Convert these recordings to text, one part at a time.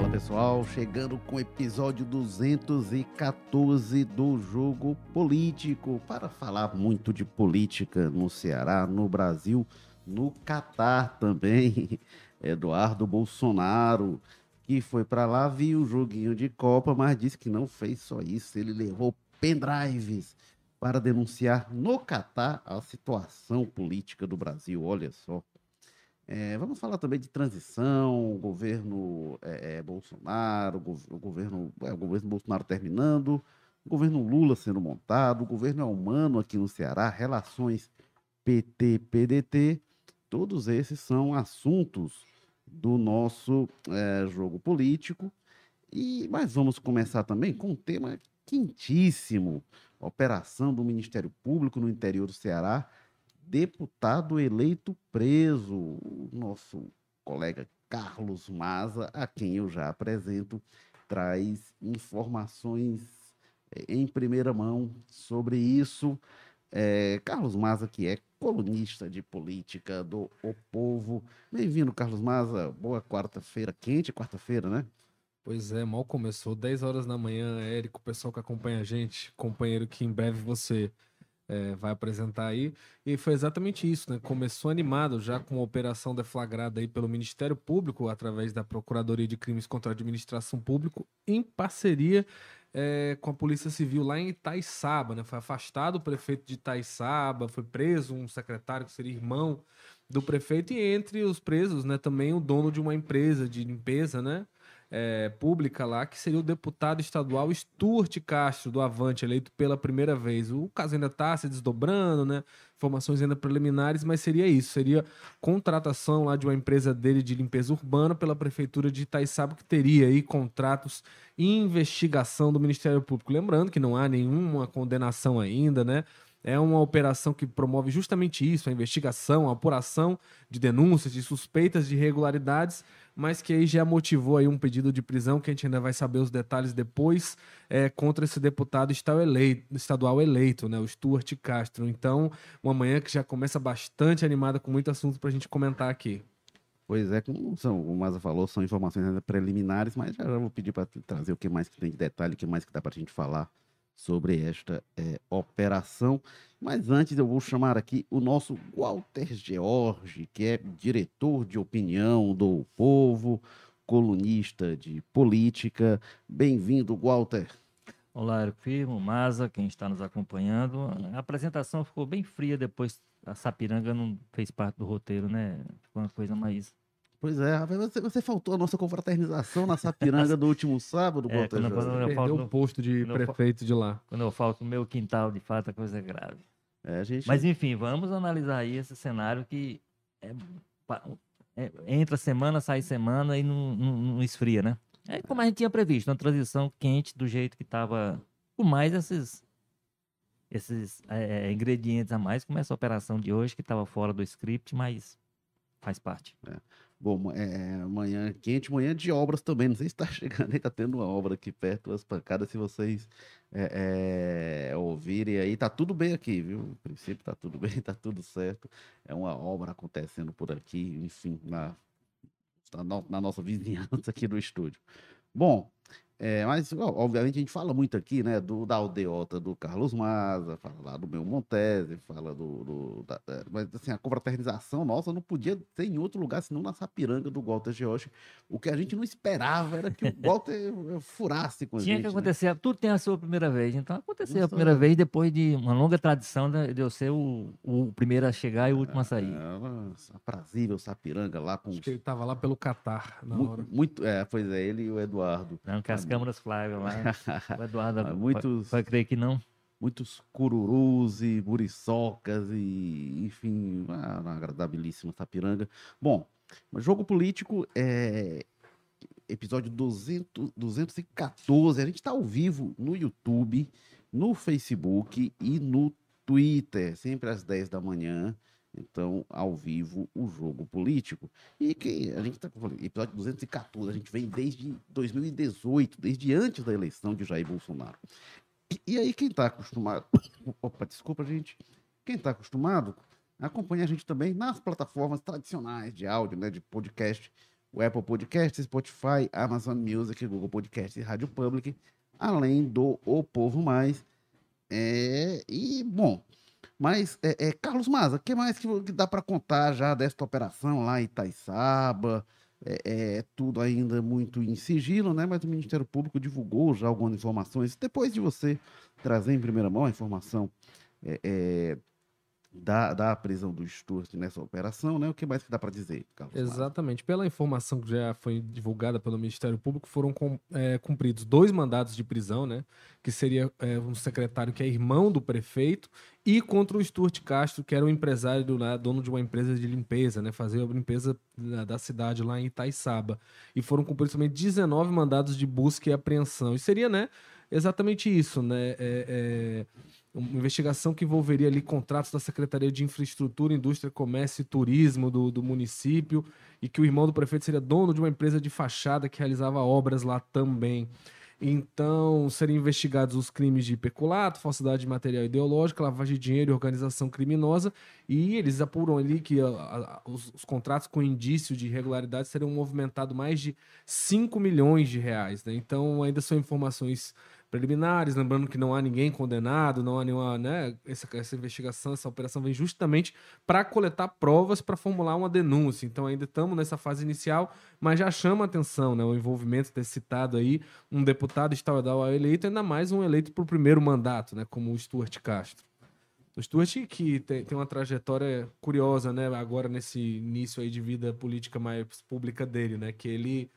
Fala pessoal, chegando com o episódio 214 do Jogo Político para falar muito de política no Ceará, no Brasil, no Catar também. Eduardo Bolsonaro, que foi para lá, viu o joguinho de Copa, mas disse que não fez só isso, ele levou pendrives para denunciar no Catar a situação política do Brasil. Olha só. É, vamos falar também de transição, governo é, Bolsonaro, o, governo, é, o governo Bolsonaro terminando, governo Lula sendo montado, governo é humano aqui no Ceará, relações PT-PDT, todos esses são assuntos do nosso jogo político. E mas vamos começar também com um tema quentíssimo: operação do Ministério Público no interior do Ceará deputado eleito preso, o nosso colega Carlos Maza, a quem eu já apresento, traz informações eh, em primeira mão sobre isso. É, Carlos Maza, que é colunista de política do O Povo. Bem-vindo, Carlos Maza. Boa quarta-feira, quente quarta-feira, né? Pois é, mal começou, 10 horas da manhã, Érico, o pessoal que acompanha a gente, companheiro que em breve você é, vai apresentar aí. E foi exatamente isso, né? Começou animado já com uma operação deflagrada aí pelo Ministério Público, através da Procuradoria de Crimes contra a Administração Pública, em parceria é, com a Polícia Civil lá em Itaiçaba, né? Foi afastado o prefeito de Itaiçaba, foi preso um secretário que seria irmão do prefeito, e entre os presos, né, também o dono de uma empresa de limpeza, né? É, pública lá, que seria o deputado estadual Stuart Castro, do Avante, eleito pela primeira vez. O caso ainda está se desdobrando, né? Informações ainda preliminares, mas seria isso: seria contratação lá de uma empresa dele de limpeza urbana pela prefeitura de Itaiçaba, que teria aí contratos e investigação do Ministério Público. Lembrando que não há nenhuma condenação ainda, né? É uma operação que promove justamente isso, a investigação, a apuração de denúncias, de suspeitas de irregularidades, mas que aí já motivou aí um pedido de prisão, que a gente ainda vai saber os detalhes depois, é, contra esse deputado estadual eleito, né, o Stuart Castro. Então, uma manhã que já começa bastante animada, com muito assunto para a gente comentar aqui. Pois é, como são, o Maza falou, são informações ainda preliminares, mas já, vou pedir para trazer o que mais que tem de detalhe, o que mais que dá para a gente falar sobre esta é, operação. Mas antes eu vou chamar aqui o nosso Walter George, que é diretor de opinião do Povo, colunista de política. Bem-vindo, Walter. Olá, Eric Firmo, Maza, quem está nos acompanhando. A apresentação ficou bem fria depois, a Sapiranga não fez parte do roteiro, né? Ficou uma coisa mais Pois é, você, você faltou a nossa confraternização na Sapiranga do último sábado, é, quando, quando eu falto o posto de prefeito de lá. Quando eu falto no meu quintal, de fato, a coisa é grave. É, gente... Mas enfim, vamos analisar aí esse cenário que é, é, entra semana, sai semana e não, não, não, esfria, né? É como a gente tinha previsto, uma transição quente do jeito que estava, com mais esses, esses é, ingredientes a mais, como essa operação de hoje, que estava fora do script, mas faz parte. É. Bom, é, manhã quente, manhã de obras também. Não sei se está chegando, está tendo uma obra aqui perto das pancadas. Se vocês é, é, ouvirem aí, tá tudo bem aqui, viu? No princípio tá tudo bem, tá tudo certo. É uma obra acontecendo por aqui, enfim, na, na, na nossa vizinhança aqui do estúdio. Bom, é, mas, obviamente, a gente fala muito aqui, né, do, da aldeota do Carlos Maza, fala lá do meu Montese, fala do. do da, é, mas, assim, a confraternização nossa não podia ser em outro lugar senão na Sapiranga do Walter George. O que a gente não esperava era que o Walter furasse com a Tinha gente. Que né? acontecer, né? tudo tem a sua primeira vez. Então, aconteceu a primeira vez depois de uma longa tradição de eu ser o, o primeiro a chegar e o último a sair. É, aprazível Sapiranga lá com. Acho que ele estava lá pelo Catar na muito, hora. Muito, é, pois é, ele e o Eduardo. Não, câmaras Flávio lá. o Eduardo ah, muitos, vai crer que não. Muitos cururus e muriçocas e, enfim, uma agradabilíssima Sapiranga. Bom, jogo político é episódio 200, 214. A gente está ao vivo no YouTube, no Facebook e no Twitter, sempre às 10 da manhã. Então, ao vivo, o jogo político. E que a gente está falando, episódio 214, a gente vem desde 2018, desde antes da eleição de Jair Bolsonaro. E, e aí, quem está acostumado. Opa, desculpa, gente. Quem está acostumado acompanha a gente também nas plataformas tradicionais de áudio, né, de podcast, o Apple Podcast, Spotify, Amazon Music, Google Podcast e Rádio Public, além do O Povo Mais. É, e, bom, mas, é, é Carlos Maza, o que mais que, que dá para contar já desta operação lá em Itaiçaba? É, é, tudo ainda muito em sigilo, né? Mas o Ministério Público divulgou já algumas informações. Depois de você trazer em primeira mão a informação é, é da, da prisão do Stuart nessa operação, né? O que mais que dá para dizer, Carlos? Exatamente. Pela informação que já foi divulgada pelo Ministério Público, foram com, é, cumpridos dois mandados de prisão, né? Que seria é, um secretário que é irmão do prefeito e contra o Stuart Castro, que era um empresário, né, dono de uma empresa de limpeza, né? Fazia a limpeza da, da cidade lá em Itaiçaba. E foram cumpridos também 19 mandados de busca e apreensão. E seria, né? Exatamente isso, né? É, é uma investigação que envolveria ali contratos da Secretaria de Infraestrutura, Indústria, Comércio e Turismo do, do município e que o irmão do prefeito seria dono de uma empresa de fachada que realizava obras lá também. Então, seriam investigados os crimes de peculato, falsidade de material ideológico, lavagem de dinheiro e organização criminosa, e eles apuram ali que a, a, os, os, contratos com indício de irregularidade seriam movimentados mais de 5 milhões de reais. Né? Então, ainda são informações preliminares, lembrando que não há ninguém condenado, não há nenhuma, né, essa, essa investigação, essa operação vem justamente para coletar provas para formular uma denúncia. Então ainda estamos nessa fase inicial, mas já chama atenção, né, o envolvimento desse citado aí, um deputado estadual eleito, ainda mais um eleito para o primeiro mandato, né, como o Stuart Castro. O Stuart que tem, tem uma trajetória curiosa, né, agora nesse início aí de vida política mais pública dele, né, que ele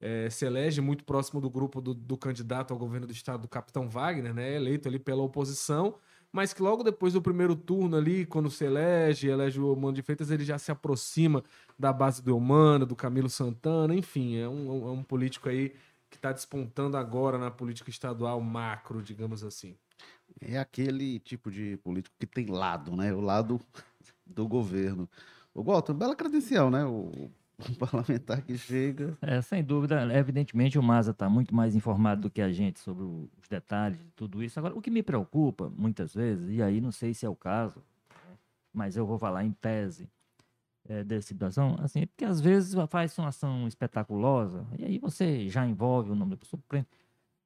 é, se elege muito próximo do grupo do, do, candidato ao governo do estado, do capitão Wagner, né, eleito ali pela oposição, mas que logo depois do primeiro turno ali, quando se elege, elege o Mano de Freitas, ele já se aproxima da base do Eumano, do Camilo Santana, enfim, é um, é um político aí que está despontando agora na política estadual macro, digamos assim. É aquele tipo de político que tem lado, né? O lado do governo. O Walter, bela credencial, né? O um parlamentar que chega. É, sem dúvida, evidentemente o Maza está muito mais informado do que a gente sobre os detalhes de tudo isso. Agora, o que me preocupa muitas vezes, e aí não sei se é o caso, mas eu vou falar em tese é, dessa situação, assim, é porque às vezes faz uma ação espetaculosa e aí você já envolve o nome da pessoa.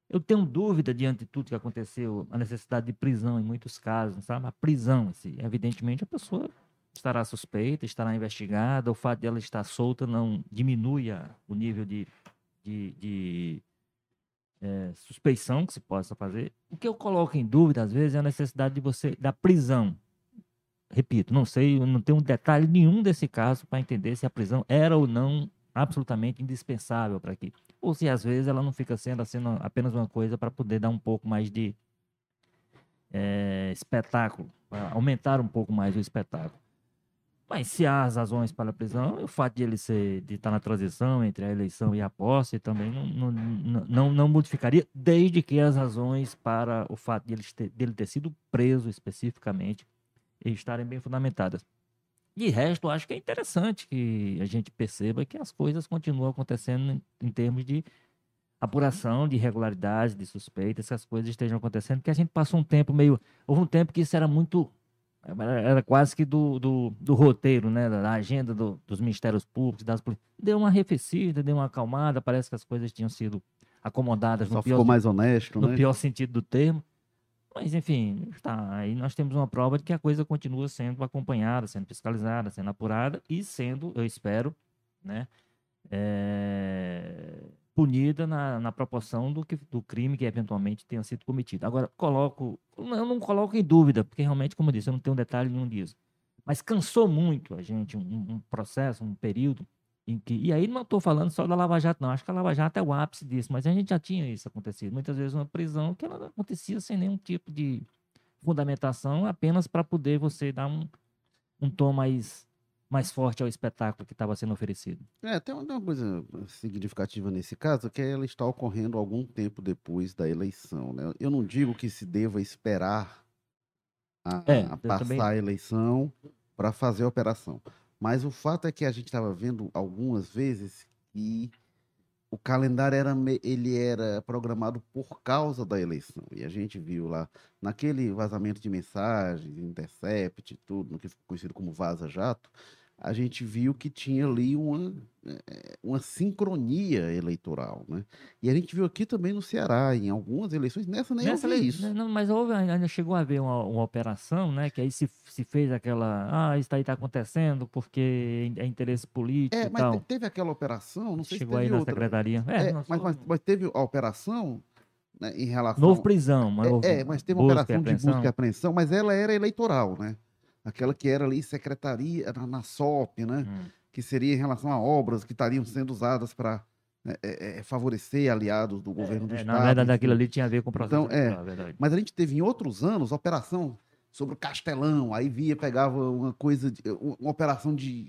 Eu tenho dúvida diante de tudo que aconteceu, a necessidade de prisão em muitos casos, sabe? A prisão, assim, evidentemente a pessoa estará suspeita, estará investigada, o fato dela estar solta não diminui o nível de, de, de é, suspeição que se possa fazer. O que eu coloco em dúvida, às vezes, é a necessidade de você, da prisão. Repito, não sei, não tenho detalhe nenhum desse caso para entender se a prisão era ou não absolutamente indispensável para aqui. Ou se às vezes ela não fica sendo, sendo apenas uma coisa para poder dar um pouco mais de é, espetáculo, aumentar um pouco mais o espetáculo. Mas se há as razões para a prisão, o fato de ele ser, de estar na transição entre a eleição e a posse também não, não, não, não modificaria, desde que as razões para o fato de ele ter, dele ter sido preso especificamente estarem bem fundamentadas. De resto, acho que é interessante que a gente perceba que as coisas continuam acontecendo em, termos de apuração de irregularidades, de suspeitas, que as coisas estejam acontecendo, porque a gente passou um tempo meio. Houve um tempo que isso era muito era quase que do, do, do roteiro, né? Da agenda do, dos ministérios públicos, das Deu uma arrefecida, deu uma acalmada, parece que as coisas tinham sido acomodadas Só no ficou pior, mais honesto, no né? pior sentido do termo. Mas, enfim, tá. Aí nós temos uma prova de que a coisa continua sendo acompanhada, sendo fiscalizada, sendo apurada e sendo, eu espero, né? É punida na, na proporção do, que, do crime que eventualmente tenha sido cometido. Agora, coloco, eu não coloco em dúvida, porque realmente, como eu disse, eu não tenho detalhe nenhum disso. Mas cansou muito a gente, um, um processo, um período em que. E aí não estou falando só da Lava Jato, não. Acho que a Lava Jato é o ápice disso, mas a gente já tinha isso acontecido. Muitas vezes uma prisão que ela acontecia sem nenhum tipo de fundamentação, apenas para poder você dar um, um tom mais mais forte ao espetáculo que estava sendo oferecido. É, tem uma coisa significativa nesse caso, que ela está ocorrendo algum tempo depois da eleição. Né? Eu não digo que se deva esperar a, é, a passar também... a eleição para fazer a operação. Mas o fato é que a gente estava vendo algumas vezes que o calendário era, ele era programado por causa da eleição. E a gente viu lá, naquele vazamento de mensagens, intercept, tudo, no que ficou conhecido como vaza-jato, a gente viu que tinha ali uma, eh, uma sincronia eleitoral, né? E a gente viu aqui também no Ceará, em algumas eleições, nessa nem nessa houve isso. Não, mas houve, ainda chegou a haver uma, uma, operação, né? Que aí se, se fez aquela, ah, isso aí está acontecendo porque é interesse político é, mas tal. teve aquela operação, não sei chegou se aí na outra. secretaria. É, é mas, mas, mas, teve a operação né, em relação... Novo prisão. Mas é, é, mas teve uma operação de busca e apreensão, mas ela era eleitoral, né? Aquela que era ali secretaria na, na SOP, né? Hum. Que seria em relação a obras que estariam sendo usadas para né, é, é, favorecer aliados do governo do é, Estado. Na verdade, aquilo ali tinha a ver com o processo. Então, é, mas a gente teve em outros anos operação sobre o Castelão, aí via, pegava uma coisa, de, uma operação de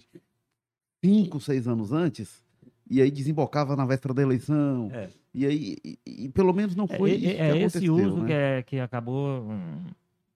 cinco, seis anos antes, e aí desembocava na véspera da eleição. É. E aí, e, e, pelo menos não foi é, isso é, esse uso né? que, é, que acabou. Hum,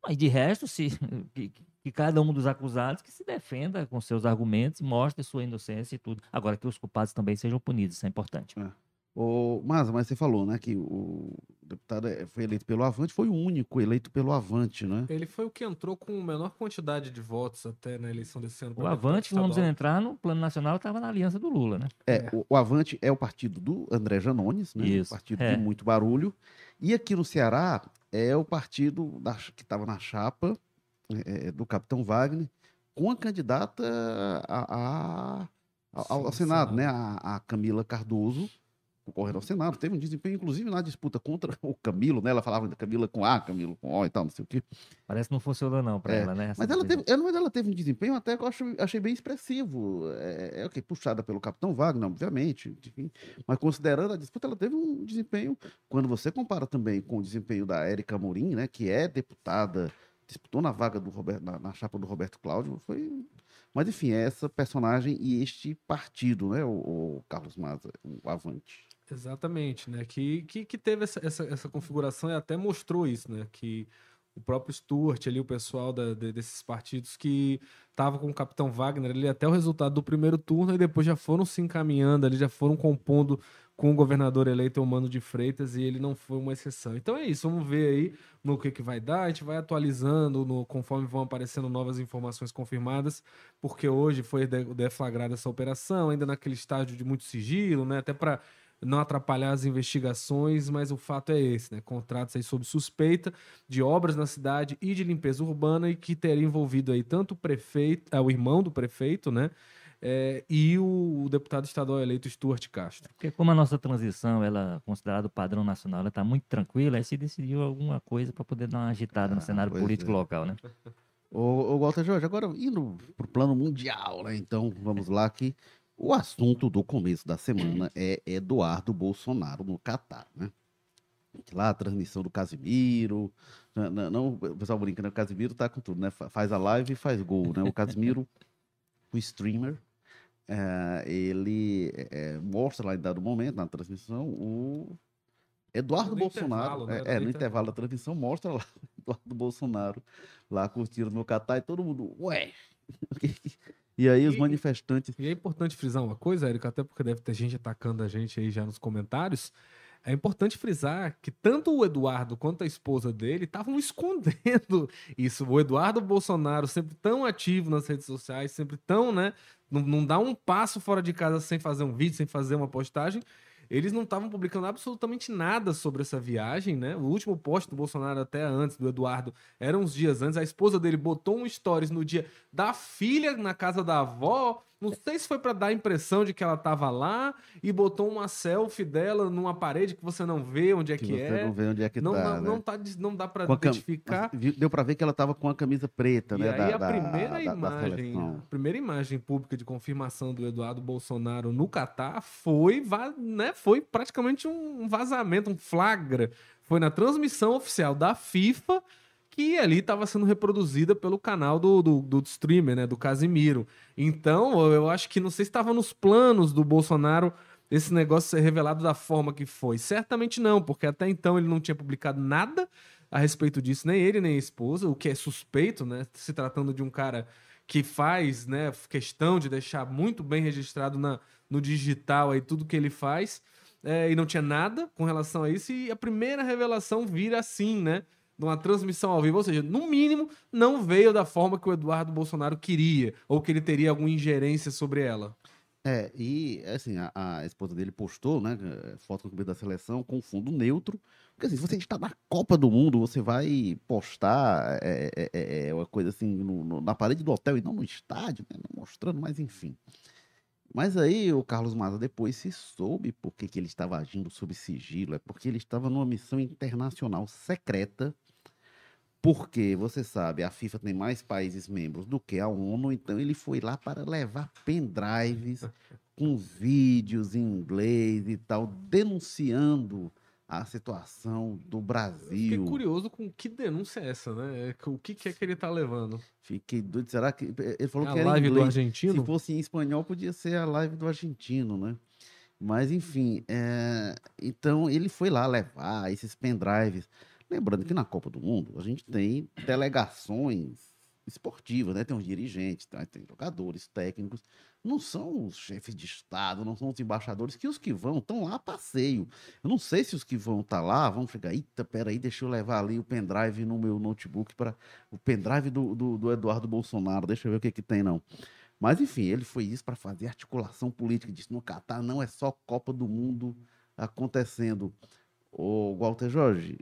mas de resto, se, que, que cada um dos acusados que se defenda com seus argumentos, mostre sua inocência e tudo. Agora que os culpados também sejam punidos, isso é importante. É. O, mas, mas você falou, né, que o deputado é, foi eleito pelo Avante, foi o único eleito pelo Avante, né? Ele foi o que entrou com a menor quantidade de votos até na eleição desse ano. O Avante, vamos entrar no plano nacional, estava na aliança do Lula, né? É, é. O, o, Avante é o partido do André Janones, né? Isso. Um partido é. de muito barulho. E aqui no Ceará é o partido da, que estava na chapa é, do capitão Wagner com a candidata a, a, ao, ao Senado, né? A, a, Camila Cardoso, concorrendo ao Senado, teve um desempenho, inclusive, na disputa contra o Camilo, né? Ela falava da Camila com A, Camilo com O e tal, não sei o quê. Parece que não funcionou, não, para é, ela, né? Mas ela, teve, ela, mas ela teve um desempenho até que eu acho, achei bem expressivo. É, é okay, puxada pelo capitão Wagner, obviamente, enfim, mas considerando a disputa, ela teve um desempenho. Quando você compara também com o desempenho da Érica Morim, né? Que é deputada disputou na vaga do Roberto, na, na, chapa do Roberto Cláudio, foi. Mas enfim, é essa personagem e este partido, né, o, o Carlos Maza, o Avante. Exatamente, né? Que, que, que teve essa, essa, essa, configuração e até mostrou isso, né? Que o próprio Stuart ali, o pessoal da, de, desses partidos que estava com o Capitão Wagner ali até o resultado do primeiro turno e depois já foram se encaminhando ali, já foram compondo com o governador eleito Mano de Freitas e ele não foi uma exceção. Então é isso, vamos ver aí no que, que vai dar, a gente vai atualizando no, conforme vão aparecendo novas informações confirmadas, porque hoje foi deflagrada essa operação, ainda naquele estágio de muito sigilo, né, até para não atrapalhar as investigações, mas o fato é esse, né? Contratos aí sob suspeita de obras na cidade e de limpeza urbana e que teria envolvido aí tanto o prefeito, é, o irmão do prefeito, né? É, e o, o, deputado estadual eleito Stuart Castro. Porque como a nossa transição ela é considerada padrão nacional, ela está muito tranquila, aí se decidiu alguma coisa para poder dar uma agitada ah, no cenário político é. local, né? Ô, ô Walter Jorge, agora indo para o plano mundial, né? Então vamos lá que o assunto do começo da semana é Eduardo Bolsonaro no Catar, né? Lá a transmissão do Casimiro. Não, não, não, o pessoal brinca, né? O Casimiro tá com tudo, né? Faz a live e faz gol, né? O Casimiro, o streamer, é, ele é, mostra lá em dado momento, na transmissão, o Eduardo no Bolsonaro. Né? É, é, no intervalo da transmissão, mostra lá o Eduardo Bolsonaro lá curtindo no Catar e todo mundo, ué, E aí os manifestantes. E é importante frisar uma coisa, Érico, até porque deve ter gente atacando a gente aí já nos comentários. É importante frisar que tanto o Eduardo quanto a esposa dele estavam escondendo isso. O Eduardo Bolsonaro, sempre tão ativo nas redes sociais, sempre tão, né? Não, não dá um passo fora de casa sem fazer um vídeo, sem fazer uma postagem. Eles não estavam publicando absolutamente nada sobre essa viagem, né? O último post do Bolsonaro, até antes, do Eduardo, era uns dias antes. A esposa dele botou um stories no dia da filha na casa da avó não sei se foi para dar a impressão de que ela tava lá e botou uma selfie dela numa parede que você não vê onde é que, que você é. Não vê onde é que não, tá. Não, né? não, tá, não dá para identificar. Cam... Deu para ver que ela tava com a camisa preta, e né? Aí da, a primeira da, imagem, da a primeira imagem pública de confirmação do Eduardo Bolsonaro no Catar foi, né, foi praticamente um vazamento, um flagra. Foi na transmissão oficial da FIFA que ali estava sendo reproduzida pelo canal do, do, do, streamer, né, do Casimiro. Então, eu acho que não sei se estava nos planos do Bolsonaro esse negócio ser revelado da forma que foi. Certamente não, porque até então ele não tinha publicado nada a respeito disso, nem ele nem a esposa, o que é suspeito, né, se tratando de um cara que faz, né, questão de deixar muito bem registrado na, no digital aí tudo que ele faz. É, e não tinha nada com relação a isso, e a primeira revelação vira assim, né? Numa transmissão ao vivo. Ou seja, no mínimo, não veio da forma que o Eduardo Bolsonaro queria, ou que ele teria alguma ingerência sobre ela. É, e assim, a, a esposa dele postou, né, foto com o da seleção com fundo neutro, porque assim, se você está na Copa do Mundo, você vai postar é, é, é, é uma coisa assim no, no, na parede do hotel e não no estádio, né, mostrando, mas enfim. Mas aí o Carlos Maza depois se soube por que ele estava agindo sob sigilo, é porque ele estava numa missão internacional secreta porque, você sabe, a FIFA tem mais países membros do que a ONU, então ele foi lá para levar pendrives com vídeos em inglês e tal, denunciando a situação do Brasil. Fiquei curioso com que denúncia é essa, né? O que, que é que ele tá levando? Fiquei doido. Será que. Ele falou é que era live inglês. do argentino? Se fosse em espanhol, podia ser a live do argentino, né? Mas, enfim. É... Então, ele foi lá levar esses pendrives. Lembrando que na Copa do Mundo a gente tem delegações esportivas, né? Tem os dirigentes, tá? tem jogadores, técnicos. Não são os chefes de Estado, não são os embaixadores, que os que vão estão lá a passeio. Eu não sei se os que vão estar tá lá vão chegar, eita, peraí, deixa eu levar ali o pendrive no meu notebook para o pendrive do, do, do, Eduardo Bolsonaro, deixa eu ver o que, que tem, não. Mas enfim, ele foi isso para fazer articulação política. Disse: no Catar não é só Copa do Mundo acontecendo. O Walter Jorge,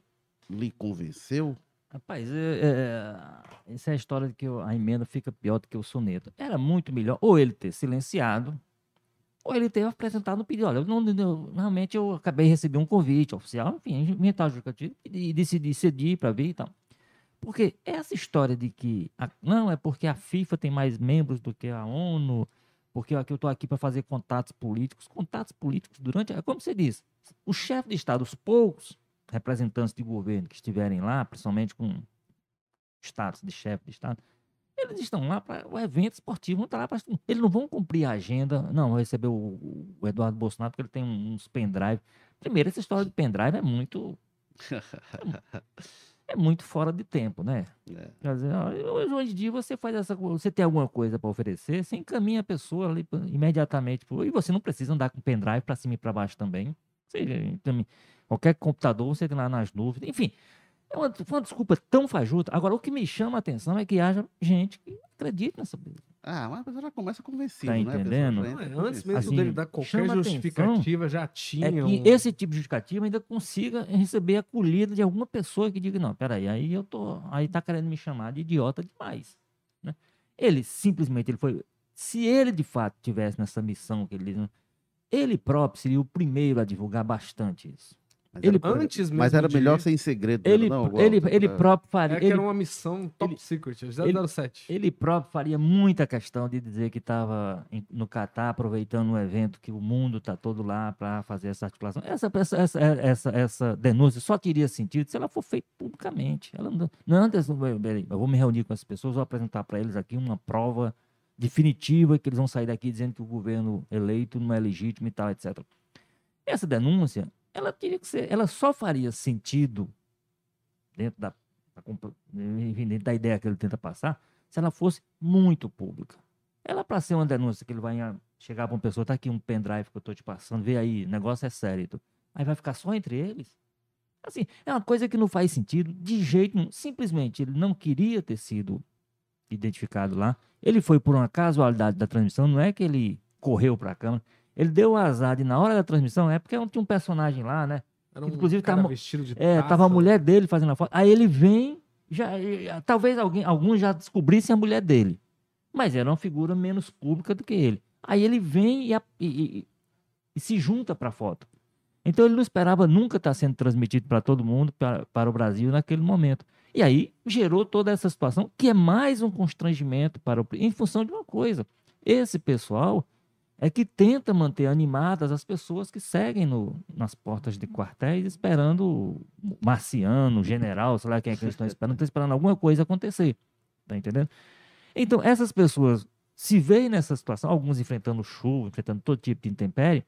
lhe convenceu? Rapaz, é, é, essa é a história de que a emenda fica pior do que o soneto. Era muito melhor ou ele ter silenciado, ou ele ter apresentado um pedido. Olha, eu não, eu, realmente eu acabei de receber um convite oficial, enfim, inventar justificativo e decidi ceder para vir e tal. Porque essa história de que a, não é porque a FIFA tem mais membros do que a ONU, porque eu estou aqui para fazer contatos políticos. Contatos políticos durante, é como você disse, o chefe de Estado, os poucos representantes de governo que estiverem lá, principalmente com status de chefe de Estado, eles estão lá para o evento esportivo, vão estar lá para. Eles não vão cumprir a agenda. Não, receber o, o, Eduardo Bolsonaro porque ele tem uns pendrive. Primeiro, essa história de pendrive é muito. é muito fora de tempo, né? É. Quer dizer, hoje, hoje em dia você faz essa. Você tem alguma coisa para oferecer, você encaminha a pessoa ali imediatamente. E você não precisa andar com pendrive para cima e para baixo também. Você também Qualquer computador você tem lá nas nuvens. Enfim, é uma, uma desculpa tão fajuta. Agora, o que me chama a atenção é que haja gente que acredita nessa coisa. Ah, mas a pessoa já começa convencida, tá né? entendendo? antes mesmo assim, dele dar qualquer justificativa, já tinha. É que esse tipo de justificativa ainda consiga receber a acolhida de alguma pessoa que diga, não, peraí, aí eu tô. Aí tá querendo me chamar de idiota demais. Né? Ele simplesmente ele foi. Se ele de fato tivesse nessa missão que ele. Ele próprio seria o primeiro a divulgar bastante isso. Mas ele, era, antes mesmo mas era melhor ser em segredo. Ele, não, ele, ele é. próprio faria. É que ele, era uma missão top ele, secret, 007. Ele, ele próprio faria muita questão de dizer que estava no Catar aproveitando um evento que o mundo está todo lá para fazer essa articulação. Essa, essa, essa, essa, essa denúncia só teria sentido se ela for feita publicamente. Ela não, não antes, eu vou me reunir com as pessoas, vou apresentar para eles aqui uma prova definitiva que eles vão sair daqui dizendo que o governo eleito não é legítimo e tal, etc. Essa denúncia ela teria que ser, ela só faria sentido dentro da, da, da ideia que ele tenta passar se ela fosse muito pública. Ela, para ser uma denúncia que ele vai chegar para uma pessoa, tá aqui um pendrive que eu estou te passando, vê aí, negócio é sério. Aí vai ficar só entre eles. Assim, é uma coisa que não faz sentido de jeito nenhum. Simplesmente ele não queria ter sido identificado lá. Ele foi por uma casualidade da transmissão, não é que ele correu para a câmera. Ele deu o azar de, na hora da transmissão, é porque tinha um personagem lá, né? Era um Inclusive, cara tava, vestido de É, tava a mulher dele fazendo a foto. Aí ele vem, já, talvez alguém, alguns já descobrissem a mulher dele. Mas era uma figura menos pública do que ele. Aí ele vem e, e, e, e se junta para a foto. Então ele não esperava nunca estar sendo transmitido para todo mundo, para, para o Brasil naquele momento. E aí gerou toda essa situação, que é mais um constrangimento para o, em função de uma coisa. Esse pessoal é que tenta manter animadas as pessoas que seguem no, nas portas de quartéis esperando o marciano, o general, sei lá quem é que eles estão esperando, estão esperando alguma coisa acontecer. Tá entendendo? Então, essas pessoas se veem nessa situação, alguns enfrentando chuva, enfrentando todo tipo de intempérie,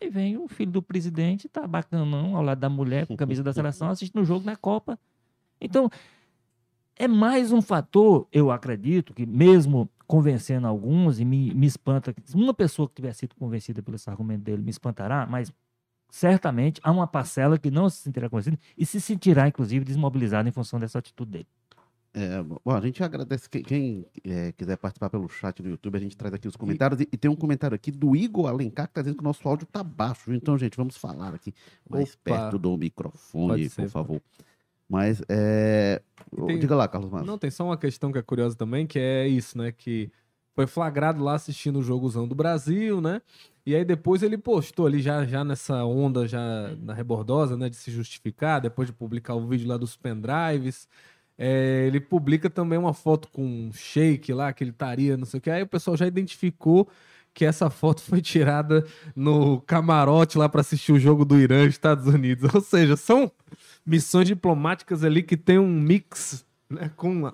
aí vem o filho do presidente, tá bacanão ao lado da mulher com camisa da seleção, assistindo o jogo na Copa. Então, é mais um fator, eu acredito, que mesmo convencendo alguns, e me, me espanta, uma pessoa que tiver sido convencida pelo esse argumento dele me espantará, mas certamente há uma parcela que não se sentirá conhecida e se sentirá, inclusive, desmobilizada em função dessa atitude dele. É, bom, a gente agradece quem, quem é, quiser participar pelo chat do YouTube, a gente traz aqui os comentários. E, e tem um comentário aqui do Igor Alencar que está dizendo que o nosso áudio está baixo. Então, gente, vamos falar aqui mais Opa. perto do microfone, ser, por favor. Mas, é... Tem... diga lá, Carlos Márcio. Não, tem só uma questão que é curiosa também, que é isso, né? Que foi flagrado lá assistindo o jogozão do Brasil, né? E aí depois ele postou ali já, já nessa onda, já na rebordosa, né? De se justificar, depois de publicar o vídeo lá dos pendrives. É, ele publica também uma foto com um shake lá, que ele estaria, não sei o que. Aí o pessoal já identificou que essa foto foi tirada no camarote lá para assistir o jogo do Irã e Estados Unidos. Ou seja, são missões diplomáticas ali que tem um mix né, com.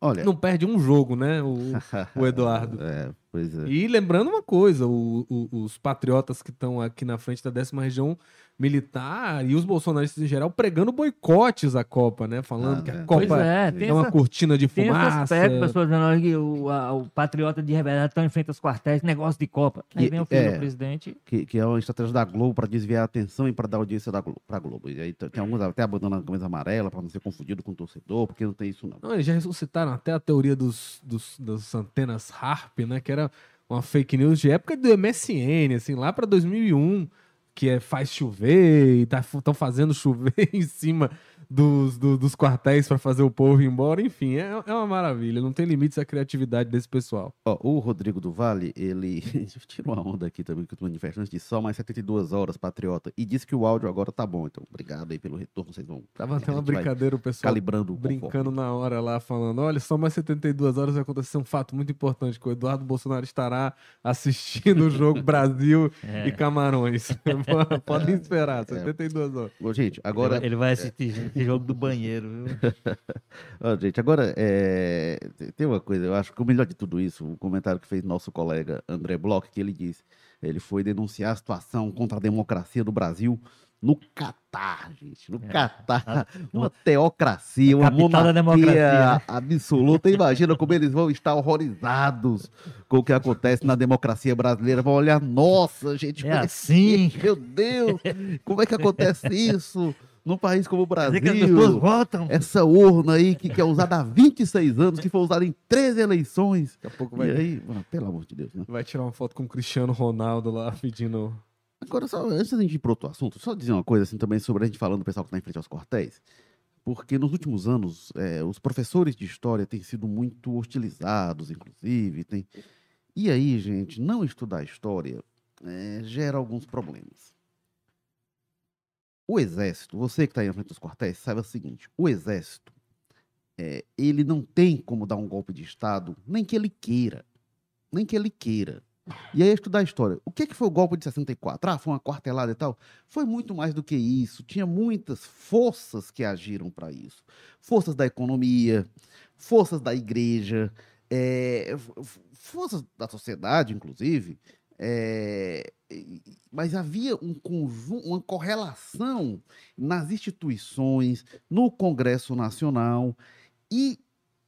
Olha, não perde um jogo, né? O, o Eduardo. é, é. E lembrando uma coisa: o, o, os patriotas que estão aqui na frente da décima região militar e os bolsonaristas em geral pregando boicotes à Copa, né? Falando ah, que a é. Copa é, é uma essa, cortina de fumaça. Tem esse aspecto, pessoas dizendo que o, a, o patriota de verdade estão em frente aos quartéis, negócio de Copa. Aí vem o filho é, do presidente. Que, que é uma estratégia da Globo para desviar a atenção e para dar audiência da Globo, pra Globo. E aí tem alguns até abandonando a camisa amarela para não ser confundido com o torcedor, porque não tem isso não. não eles já ressuscitaram até a teoria dos, dos, das antenas HARP, né? Que era uma fake news de época do MSN, assim, lá para 2001 que é, faz chover e estão tá, fazendo chover em cima dos, do, dos quartéis para fazer o povo ir embora. Enfim, é, é uma maravilha. Não tem limites à criatividade desse pessoal. Ó, o Rodrigo do Vale, ele tirou uma onda aqui também que os manifestantes de só mais 72 horas, patriota, e disse que o áudio agora tá bom. Então, obrigado aí pelo retorno. Vocês vão. Tava até uma brincadeira, o pessoal calibrando brincando na hora lá, falando: olha, só mais 72 horas vai acontecer um fato muito importante: que o Eduardo Bolsonaro estará assistindo o jogo Brasil é. e Camarões. Podem esperar, 72 horas. Bom, gente, agora. Ele vai assistir esse jogo do banheiro, viu? Ó, gente, agora é... tem uma coisa, eu acho que o melhor de tudo isso, o comentário que fez nosso colega André Bloch, que ele disse, ele foi denunciar a situação contra a democracia do Brasil no Catar, gente. No é. Catar. Uma teocracia, uma monarquia absoluta. Imagina como eles vão estar horrorizados com o que acontece na democracia brasileira. Vão olhar, nossa, gente. É assim. Meu Deus, como é que acontece isso? num país como o Brasil. que as pessoas votam. Essa urna aí que, que é usada há 26 anos, que foi usada em 13 eleições. Daqui a pouco vai. E aí, pelo amor de Deus, né? Vai tirar uma foto com o Cristiano Ronaldo lá pedindo. Agora, só, antes da gente ir para outro assunto, só dizer uma coisa assim também sobre a gente falando do pessoal que está em frente aos quartéis. Porque nos últimos anos, é, os professores de história têm sido muito hostilizados, inclusive. Tem... E aí, gente, não estudar história é, gera alguns problemas. O exército, você que está aí na frente dos quartéis, saiba o seguinte: o exército, é, ele não tem como dar um golpe de Estado, nem que ele queira. Nem que ele queira. E aí estudar a história. O que, que foi o golpe de 64? Ah, foi uma quartelada e tal? Foi muito mais do que isso. Tinha muitas forças que agiram para isso. Forças da economia, forças da igreja, é, forças da sociedade, inclusive, é, mas havia um conjunto, uma correlação nas instituições, no Congresso Nacional e,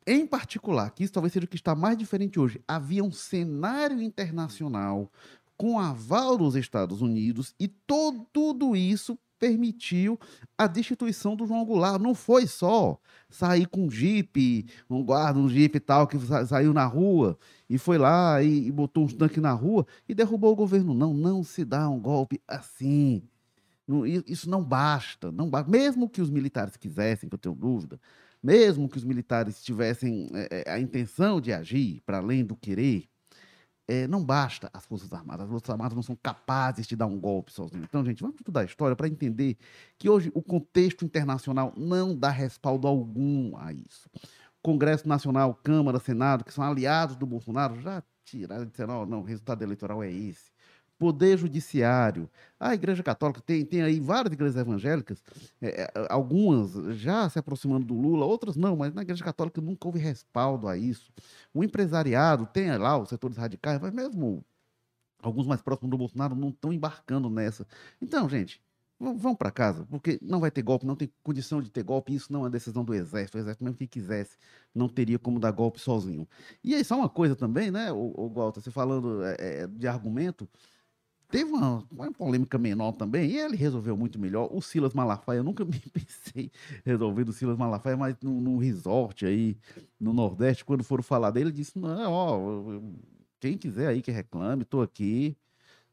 em particular, que isso talvez seja o que está mais diferente hoje, havia um cenário internacional com aval dos Estados Unidos e todo, tudo isso permitiu a destituição do João Goulart. Não foi só sair com um jipe, um guarda, um jipe e tal, que saiu na rua e foi lá e, e botou uns tanques na rua e derrubou o governo. Não, não se dá um golpe assim. Não, isso não basta, não basta. Mesmo que os militares quisessem, que eu tenho dúvida, mesmo que os militares tivessem é, a intenção de agir para além do querer, é, não basta as Forças Armadas. As Forças Armadas não são capazes de dar um golpe sozinho. Então, gente, vamos estudar a história para entender que hoje o contexto internacional não dá respaldo algum a isso. Congresso Nacional, Câmara, Senado, que são aliados do Bolsonaro, já tiraram e disseram: oh, não, o resultado eleitoral é esse. Poder Judiciário. A Igreja Católica tem, tem aí várias igrejas evangélicas, é, é, algumas já se aproximando do Lula, outras não, mas na Igreja Católica nunca houve respaldo a isso. O empresariado tem lá os setores radicais, mas mesmo alguns mais próximos do Bolsonaro não estão embarcando nessa. Então, gente, vão para casa, porque não vai ter golpe, não tem condição de ter golpe, isso não é decisão do Exército. O Exército, mesmo que quisesse, não teria como dar golpe sozinho. E aí, só uma coisa também, né, o, o Walter, você falando é, é, de argumento, teve uma, uma, polêmica menor também, e ele resolveu muito melhor. O Silas Malafaia, eu nunca me pensei resolvendo o Silas Malafaia, mas no, no, resort aí, no Nordeste, quando foram falar dele, ele disse: não, ó, quem quiser aí que reclame, tô aqui.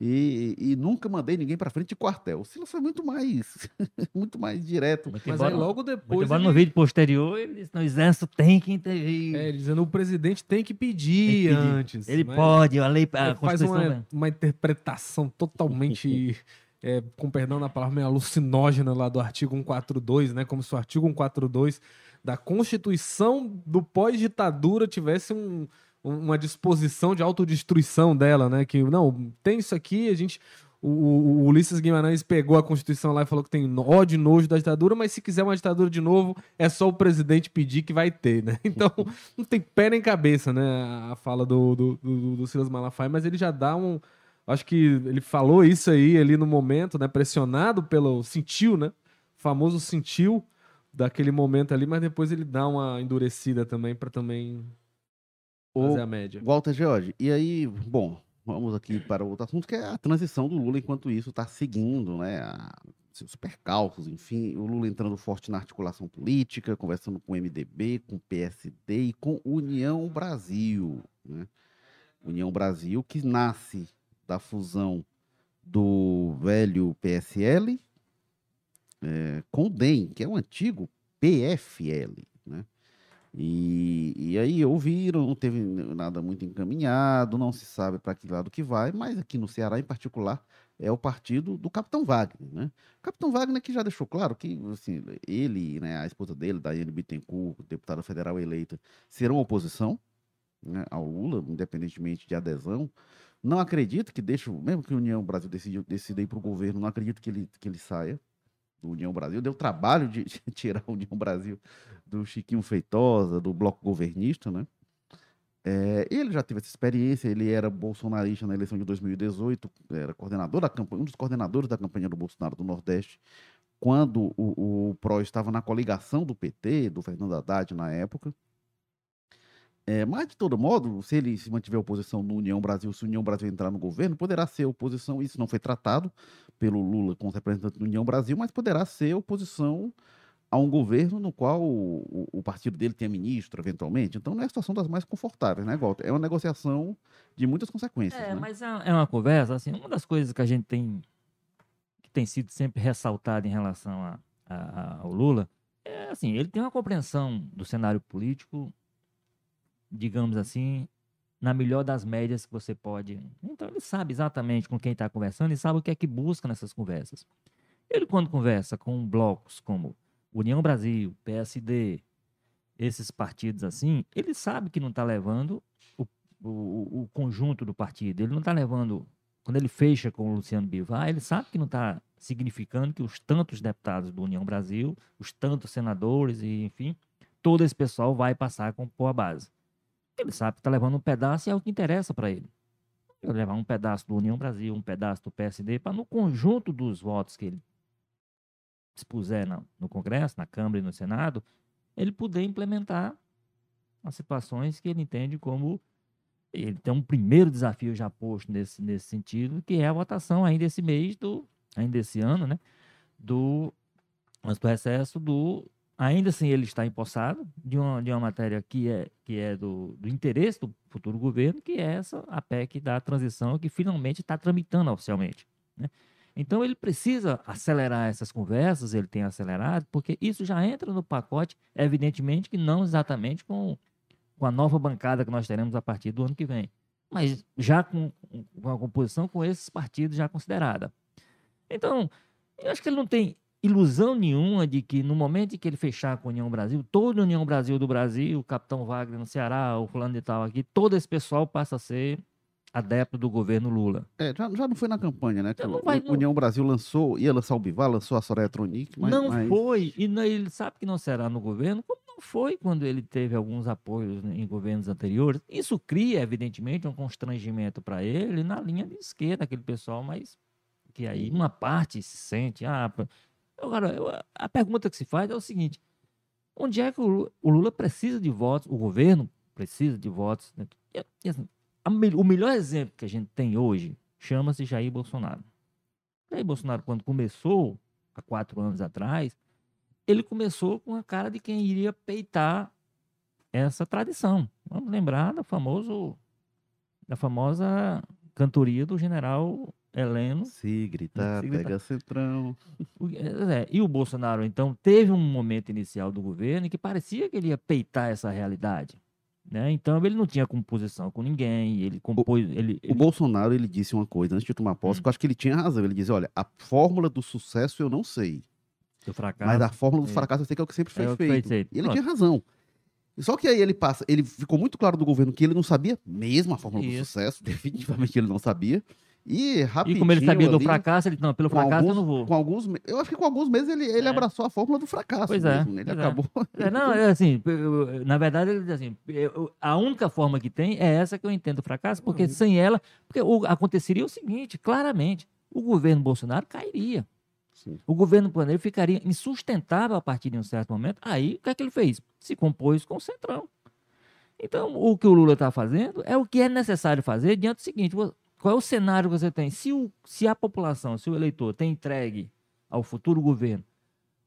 E, e, nunca mandei ninguém para frente de quartel. O Silas foi muito mais, muito mais direto. Mas embora, aí logo depois. Ele... no vídeo posterior, ele disse: no exército tem que intervir. É, dizendo o presidente tem que pedir, tem que pedir. antes. Ele pode, a lei. A faz uma, uma interpretação totalmente. é, com perdão na palavra, meio alucinógena lá do artigo 142, né? Como se o artigo 142 da Constituição do pós-ditadura tivesse um, uma disposição de autodestruição dela, né? Que não, tem isso aqui, a gente. O, o, Ulisses Guimarães pegou a Constituição lá e falou que tem ódio e nojo da ditadura, mas se quiser uma ditadura de novo, é só o presidente pedir que vai ter, né? Então, não tem pé nem cabeça, né? A fala do, do, do, do Silas Malafaia, mas ele já dá um. Acho que ele falou isso aí ali no momento, né? Pressionado pelo. Sentiu, né? O famoso sentiu daquele momento ali, mas depois ele dá uma endurecida também para também fazer a média. Walter George, e aí, bom, vamos aqui para outro assunto, que é a transição do Lula, enquanto isso está seguindo, né, a, seus percalços, enfim, o Lula entrando forte na articulação política, conversando com o MDB, com o PSD e com União Brasil, né? União Brasil, que nasce da fusão do velho PSL é, com o DEM, que é o antigo PFL, né? E, e aí ouviram, não teve nada muito encaminhado, não se sabe para que lado que vai, mas aqui no Ceará, em particular, é o partido do Capitão Wagner, né? O Capitão Wagner que já deixou claro que assim, ele, né, a esposa dele, Daiane Bittencourt, deputada federal eleita, serão oposição né, ao Lula, independentemente de adesão. Não acredito que deixe, mesmo que a União Brasil decida, decida ir para o governo, não acredito que ele, que ele saia do União Brasil. Deu trabalho de, de tirar a União Brasil do Chiquinho Feitosa, do Bloco Governista, né? É, ele já teve essa experiência, ele era bolsonarista na eleição de 2018, era coordenador da campanha, um dos coordenadores da campanha do Bolsonaro do Nordeste, quando o, o PRO estava na coligação do PT, do Fernando Haddad na época. É, mas, de todo modo, se ele se mantiver oposição no União Brasil, se o União Brasil entrar no governo, poderá ser oposição, isso não foi tratado pelo Lula com os representantes do União Brasil, mas poderá ser oposição a um governo no qual o, o, partido dele tenha ministro, eventualmente. Então, não é a situação das mais confortáveis, né, Walter? É uma negociação de muitas consequências. É, né? mas é, é uma conversa, assim, uma das coisas que a gente tem, que tem sido sempre ressaltada em relação a, a, ao Lula, é assim, ele tem uma compreensão do cenário político, digamos assim, na melhor das médias que você pode. Então, ele sabe exatamente com quem está conversando e sabe o que é que busca nessas conversas. Ele, quando conversa com blocos como União Brasil, PSD, esses partidos assim, ele sabe que não está levando o, o, o, conjunto do partido. Ele não está levando. Quando ele fecha com o Luciano Bivar, ele sabe que não está significando que os tantos deputados do União Brasil, os tantos senadores e enfim, todo esse pessoal vai passar com a base. Ele sabe que está levando um pedaço e é o que interessa para ele. Ele levar um pedaço do União Brasil, um pedaço do PSD, para no conjunto dos votos que ele expuser no, no Congresso, na Câmara e no Senado, ele poder implementar as situações que ele entende como ele tem um primeiro desafio já posto nesse, nesse sentido, que é a votação ainda esse mês do ainda esse ano, né, do do recesso do ainda assim ele está empossado de uma, de uma matéria que é que é do, do interesse do futuro governo, que é essa a PEC da transição que finalmente está tramitando oficialmente, né? Então ele precisa acelerar essas conversas, ele tem acelerado, porque isso já entra no pacote, evidentemente que não exatamente com, com a nova bancada que nós teremos a partir do ano que vem, mas já com, com a composição com esses partidos já considerada. Então, eu acho que ele não tem ilusão nenhuma de que no momento em que ele fechar com a União Brasil, toda a União Brasil do Brasil, o Capitão Wagner no Ceará, o fulano de tal aqui, todo esse pessoal passa a ser adepto do governo Lula. É, já, já não foi na campanha, né? Não vai, União. Brasil lançou, ia lançar o Bivar, lançou a Soraya Tronic, mas... Não mas... foi, e não, ele sabe que não será no governo, como não foi quando ele teve alguns apoios em governos anteriores. Isso cria, evidentemente, um constrangimento para ele na linha de esquerda, aquele pessoal, mas que aí uma parte se sente... Ah, agora, a pergunta que se faz é o seguinte, onde é que o Lula precisa de votos, o governo precisa de votos, né? e, assim, o melhor exemplo que a gente tem hoje, chama-se Jair Bolsonaro. Jair Bolsonaro, quando começou, há quatro anos atrás, ele começou com a cara de quem iria peitar essa tradição. Vamos lembrar do famoso, da famosa cantoria do general Heleno. Se gritar, se gritar. pega centrão. É, e o Bolsonaro, então, teve um momento inicial do governo em que parecia que ele ia peitar essa realidade. Né? Então ele não tinha composição com ninguém, ele compôs. Ele, o Bolsonaro ele disse uma coisa antes de tomar posse, hum. que eu acho que ele tinha razão. Ele disse: olha, a fórmula do sucesso eu não sei. Do fracasso. Mas a fórmula do é. fracasso eu sei que é o que sempre foi é feito. feito. E ele Pronto. tinha razão. Só que aí ele passa, ele ficou muito claro do governo que ele não sabia mesmo a fórmula Isso. do sucesso, definitivamente ele não sabia. E rapidinho. E como ele sabia ali, do fracasso, ele não, pelo fracasso alguns, eu não vou. Com alguns, eu acho que com alguns meses ele, ele é. abraçou a fórmula do fracasso. Pois é. Mesmo, né? Ele pois é. acabou. É. não, é assim, na verdade, ele diz assim: a única forma que tem é essa que eu entendo o fracasso, porque uhum. sem ela, porque o, aconteceria o seguinte, claramente, o governo Bolsonaro cairia. Sim. O governo Planejamento ficaria insustentável a partir de um certo momento. Aí, o que é que ele fez? Se compôs com o Centrão. Então, o que o Lula está fazendo é o que é necessário fazer diante do seguinte: qual é o cenário que você tem? Se, o, se a população, se o eleitor tem entregue ao futuro governo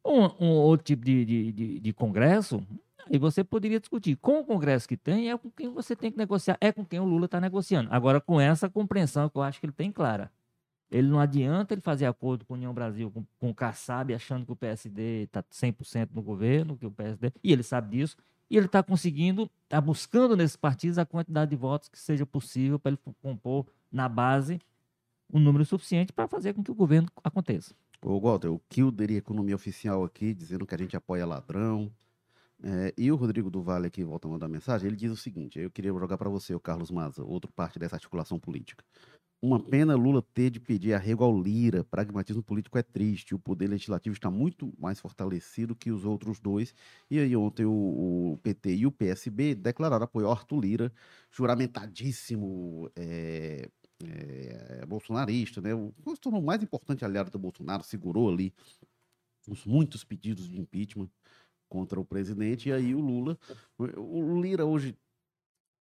um, um outro tipo de, de, de, de congresso, aí você poderia discutir. Com o congresso que tem, é com quem você tem que negociar, é com quem o Lula está negociando. Agora, com essa compreensão que eu acho que ele tem clara. Ele não adianta ele fazer acordo com a União Brasil, com, com o Kassab, achando que o PSD está 100% no governo, que o PSD... E ele sabe disso. E ele está conseguindo, está buscando nesses partidos a quantidade de votos que seja possível para ele compor na base um número suficiente para fazer com que o governo aconteça. Ô, Walter, o Kilder e Economia Oficial aqui, dizendo que a gente apoia ladrão. É, e o Rodrigo do aqui, volta a mandar mensagem, ele diz o seguinte, eu queria jogar para você, o Carlos Maza, outro parte dessa articulação política. Uma pena Lula ter de pedir arrego ao Lira. Pragmatismo político é triste. O poder legislativo está muito mais fortalecido que os outros dois. E aí, ontem, o, o PT e o PSB declararam apoio ao Arthur Lira, juramentadíssimo é, é, bolsonarista, né? O tornou mais importante aliado do Bolsonaro, segurou ali os muitos pedidos de impeachment contra o presidente, e aí o Lula, o Lira hoje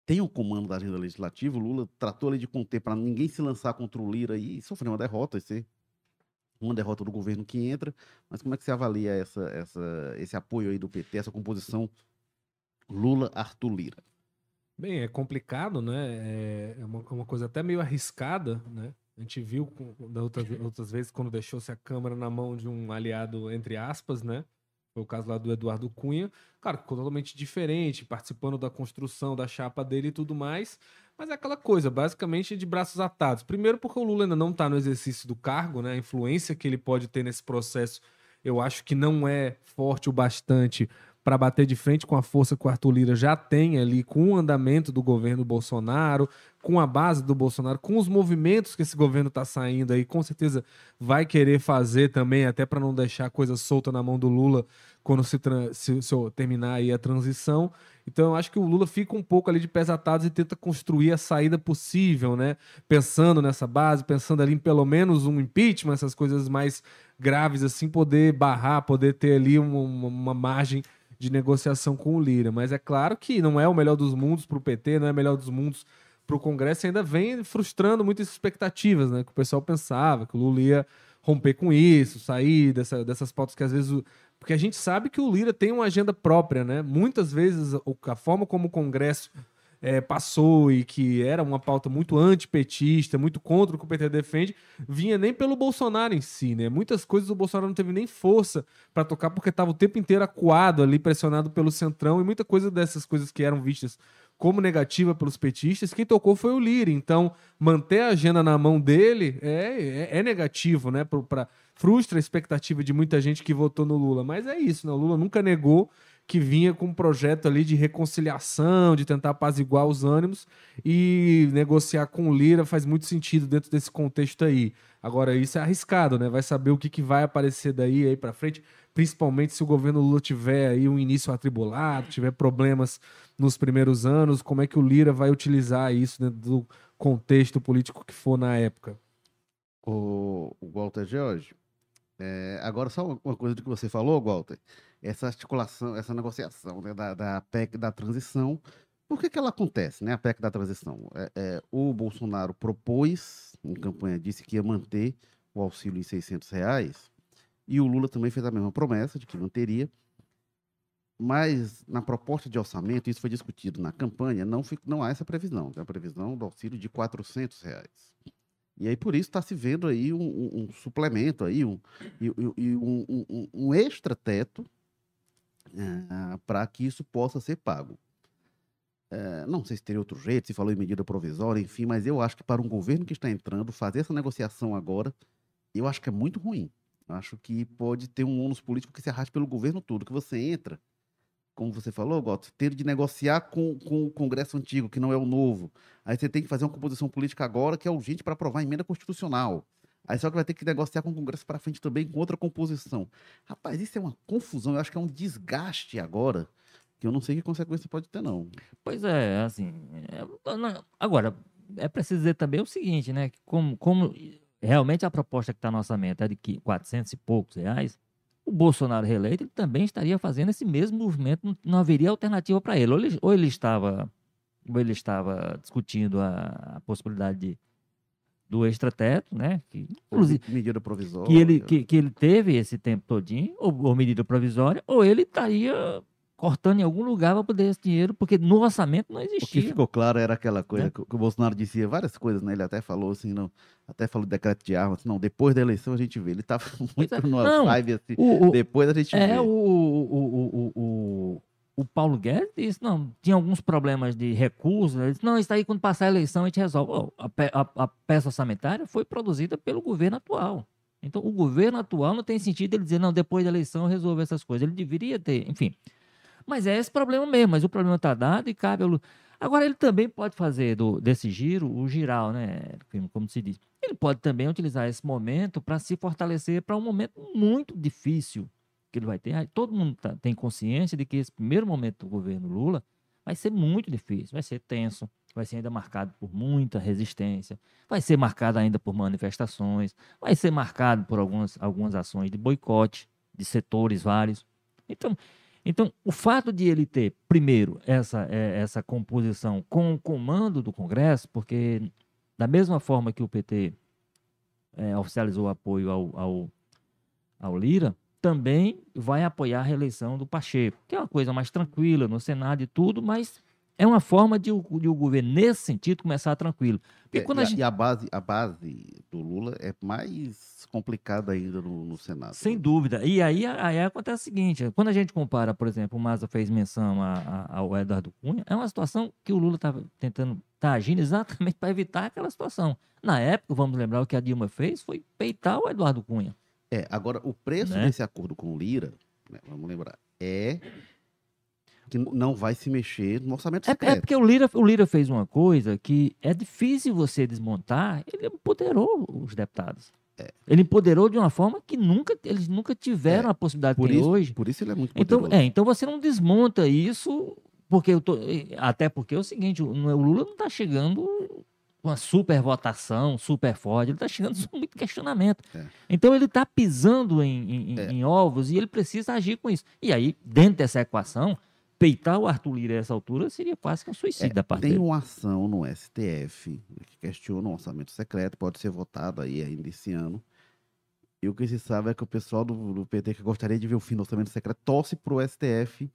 tem o comando da agenda legislativa, o Lula tratou ali de conter para ninguém se lançar contra o Lira e sofreu uma derrota, esse, uma derrota do governo que entra, mas como é que você avalia essa, essa, esse apoio aí do PT, essa composição Lula-Arthur Lira? Bem, é complicado, né? É uma, uma coisa até meio arriscada, né? A gente viu da outras, outras vezes quando deixou-se a Câmara na mão de um aliado, entre aspas, né? Foi o caso lá do Eduardo Cunha. Claro, totalmente diferente, participando da construção da chapa dele e tudo mais. Mas é aquela coisa, basicamente de braços atados. Primeiro, porque o Lula ainda não está no exercício do cargo, né? A influência que ele pode ter nesse processo, eu acho que não é forte o bastante para bater de frente com a força que o Arthur Lira já tem ali com o andamento do governo Bolsonaro, com a base do Bolsonaro, com os movimentos que esse governo está saindo aí, com certeza vai querer fazer também, até para não deixar coisa solta na mão do Lula quando se, se, se terminar aí a transição. Então eu acho que o Lula fica um pouco ali de pés atados e tenta construir a saída possível, né? Pensando nessa base, pensando ali em pelo menos um impeachment, essas coisas mais graves assim, poder barrar, poder ter ali uma, uma margem de negociação com o Lira. Mas é claro que não é o melhor dos mundos para o PT, não é o melhor dos mundos para o Congresso, ainda vem frustrando muitas expectativas, né? Que o pessoal pensava que o Lula ia romper com isso, sair dessa, dessas pautas que às vezes. O... Porque a gente sabe que o Lira tem uma agenda própria, né? Muitas vezes a forma como o Congresso é, passou e que era uma pauta muito antipetista, muito contra o que o PT defende, vinha nem pelo Bolsonaro em si, né? Muitas coisas o Bolsonaro não teve nem força para tocar porque estava o tempo inteiro acuado ali, pressionado pelo Centrão, e muita coisa dessas coisas que eram vistas como negativa pelos petistas, quem tocou foi o Lira. Então, manter a agenda na mão dele é, é, é negativo, né? Pra, frustra a expectativa de muita gente que votou no Lula. Mas é isso, né? O Lula nunca negou que vinha com um projeto ali de reconciliação, de tentar apaziguar os ânimos e negociar com o Lira faz muito sentido dentro desse contexto aí. Agora, isso é arriscado, né? Vai saber o que, que vai aparecer daí aí para frente, principalmente se o governo Lula tiver aí um início atribulado, tiver problemas nos primeiros anos, como é que o Lira vai utilizar isso dentro do contexto político que for na época. O, Walter George, é, agora só uma coisa do que você falou, Walter essa articulação, essa negociação né, da, da PEC da transição por que, que ela acontece, né? A PEC da transição. É, é, o Bolsonaro propôs, em campanha, disse que ia manter o auxílio em 600 reais, e o Lula também fez a mesma promessa de que manteria. Mas na proposta de orçamento, isso foi discutido na campanha, não, não há essa previsão. Tem a previsão do auxílio de 400 reais. E aí, por isso, está se vendo aí um, um, um suplemento, aí, um, um, um extra teto é, para que isso possa ser pago. É, não sei se teria outro jeito, se falou em medida provisória, enfim, mas eu acho que para um governo que está entrando, fazer essa negociação agora, eu acho que é muito ruim. Acho que pode ter um ônus político que se arraste pelo governo todo, que você entra como você falou, Goto, ter de negociar com, com o Congresso antigo, que não é o novo. Aí você tem que fazer uma composição política agora que é urgente para aprovar a emenda constitucional. Aí só que vai ter que negociar com o Congresso para frente também com outra composição. Rapaz, isso é uma confusão, eu acho que é um desgaste agora, que eu não sei que consequência pode ter, não. Pois é, assim. É, agora, é preciso dizer também o seguinte, né? Como, como realmente a proposta que está no orçamento é de 400 e poucos reais, o Bolsonaro reeleito ele também estaria fazendo esse mesmo movimento, não haveria alternativa para ele. Ou ele, ou ele estava ou ele estava discutindo a, a possibilidade de, do extrateto, né? Que, inclusive, medida provisória. Que ele, que, que ele teve esse tempo todinho, ou, ou medida provisória, ou ele estaria cortando em algum lugar para poder esse dinheiro, porque no orçamento não existia. O que ficou claro era aquela coisa é. que, o Bolsonaro dizia várias coisas, né? Ele até falou assim, não, até falou do decreto de armas, não, depois da eleição a gente vê. Ele estava muito é. numa não, vibe assim, o, depois a gente é, vê. É, o, o, o, o, Paulo Guedes disse, não, tinha alguns problemas de recursos, ele disse, não, isso aí quando passar a eleição a gente resolve. Oh, a, a, a peça orçamentária foi produzida pelo governo atual. Então, o governo atual não tem sentido ele dizer, não, depois da eleição eu resolvo essas coisas. Ele deveria ter, enfim... Mas é esse problema mesmo, mas o problema está dado e cabe ao Agora, ele também pode fazer do, desse giro o giral, né? Como se diz. Ele pode também utilizar esse momento para se fortalecer para um momento muito difícil que ele vai ter. Todo mundo tá, tem consciência de que esse primeiro momento do governo Lula vai ser muito difícil, vai ser tenso, vai ser ainda marcado por muita resistência, vai ser marcado ainda por manifestações, vai ser marcado por algumas, algumas ações de boicote de setores vários. Então, então, o fato de ele ter, primeiro, essa, é, essa composição com o comando do Congresso, porque da mesma forma que o PT é, oficializou o apoio ao, ao, ao Lira, também vai apoiar a reeleição do Pacheco, que é uma coisa mais tranquila no Senado e tudo, mas é uma forma de o, de o governo, nesse sentido, começar tranquilo. É, e, a, gente... e, a, base, a base do Lula é mais complicada ainda no, no Senado. Sem né? dúvida. E aí, aí acontece o seguinte: quando a gente compara, por exemplo, o Maza fez menção a, a, ao Eduardo Cunha, é uma situação que o Lula está tentando, está agindo exatamente para evitar aquela situação. Na época, vamos lembrar, o que a Dilma fez foi peitar o Eduardo Cunha. É, agora, o preço né? desse acordo com o Lira, né, vamos lembrar, é que não vai se mexer no orçamento é, é secreto. É, porque o Lira, o Lira fez uma coisa que é difícil você desmontar. Ele empoderou os deputados. É. Ele empoderou de uma forma que nunca eles nunca tiveram é. a possibilidade por de isso, hoje. Por isso ele é muito então, poderoso. Então, é, então você não desmonta isso, porque eu tô, até porque é o seguinte, o Lula não está chegando com uma super votação, super forte, ele está chegando com muito questionamento. É. Então ele está pisando em, em, é. em ovos e ele precisa agir com isso. E aí, dentro dessa equação, peitar o Arthur Lira a essa altura seria quase que um suicídio é, da parte Tem dele. uma ação no STF que questiona o orçamento secreto, pode ser votado aí ainda esse ano. E o que se sabe é que o pessoal do, do PT que gostaria de ver o fim do orçamento secreto torce para o STF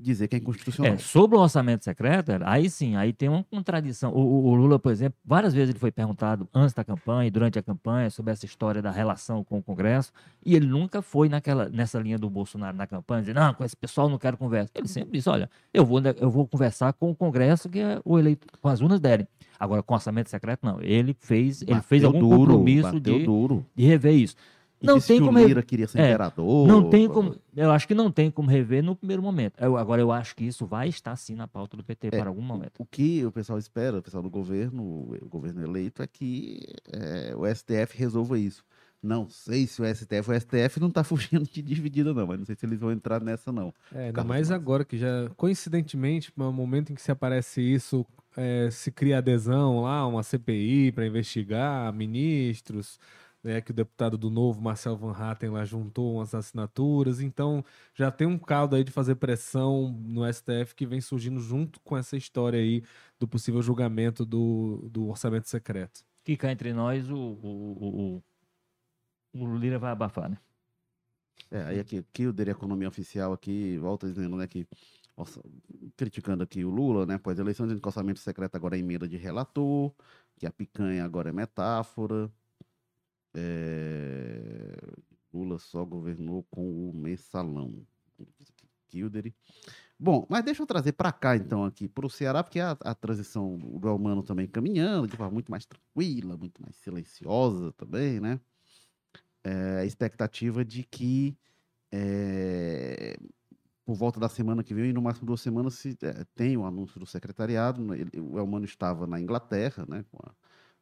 dizer que é inconstitucional. É, sobre o orçamento secreto, aí sim, aí tem uma contradição. O, o, Lula, por exemplo, várias vezes ele foi perguntado antes da campanha e durante a campanha sobre essa história da relação com o Congresso, e ele nunca foi naquela, nessa linha do Bolsonaro na campanha, dizendo, não, com esse pessoal não quero conversa. Ele sempre disse, olha, eu vou, eu vou conversar com o Congresso que é o eleito, com as urnas derem. Agora, com orçamento secreto, não. Ele fez, ele fez algum duro, compromisso de, de rever isso não tem como o Lira queria ser é, imperador. Não tem como. Eu acho que não tem como rever no primeiro momento. Eu, agora eu acho que isso vai estar sim na pauta do PT é, para algum momento. O que o pessoal espera, o pessoal do governo, o governo eleito, é que é, o STF resolva isso. Não sei se o STF, o STF não está fugindo de dividida, não, mas não sei se eles vão entrar nessa, não. É, ainda mais agora que já, coincidentemente, no momento em que se aparece isso, é, se cria adesão lá, uma CPI para investigar ministros né, que o deputado do Novo, Marcel Van Hatten, lá juntou umas assinaturas. Então, já tem um caldo aí de fazer pressão no STF que vem surgindo junto com essa história aí do possível julgamento do, do orçamento secreto. Que cá entre nós, o, o, o, o Lira vai abafar, né? É, aí aqui, aqui o dele economia oficial aqui, volta dizendo, né, que criticando aqui o Lula, né, após a eleição, dizendo que o orçamento secreto agora é emenda de relator, que a picanha agora é metáfora, é... Lula só governou com o mensalão. Kildery. Bom, mas deixa eu trazer para cá, então, aqui para o Ceará, porque a, a transição do Almano também caminhando, de forma muito mais tranquila, muito mais silenciosa também, né? É, a expectativa de que é, por volta da semana que vem, e no máximo duas semanas, se é, tem o anúncio do secretariado. Né? Ele, o Elmano estava na Inglaterra, né? Com a,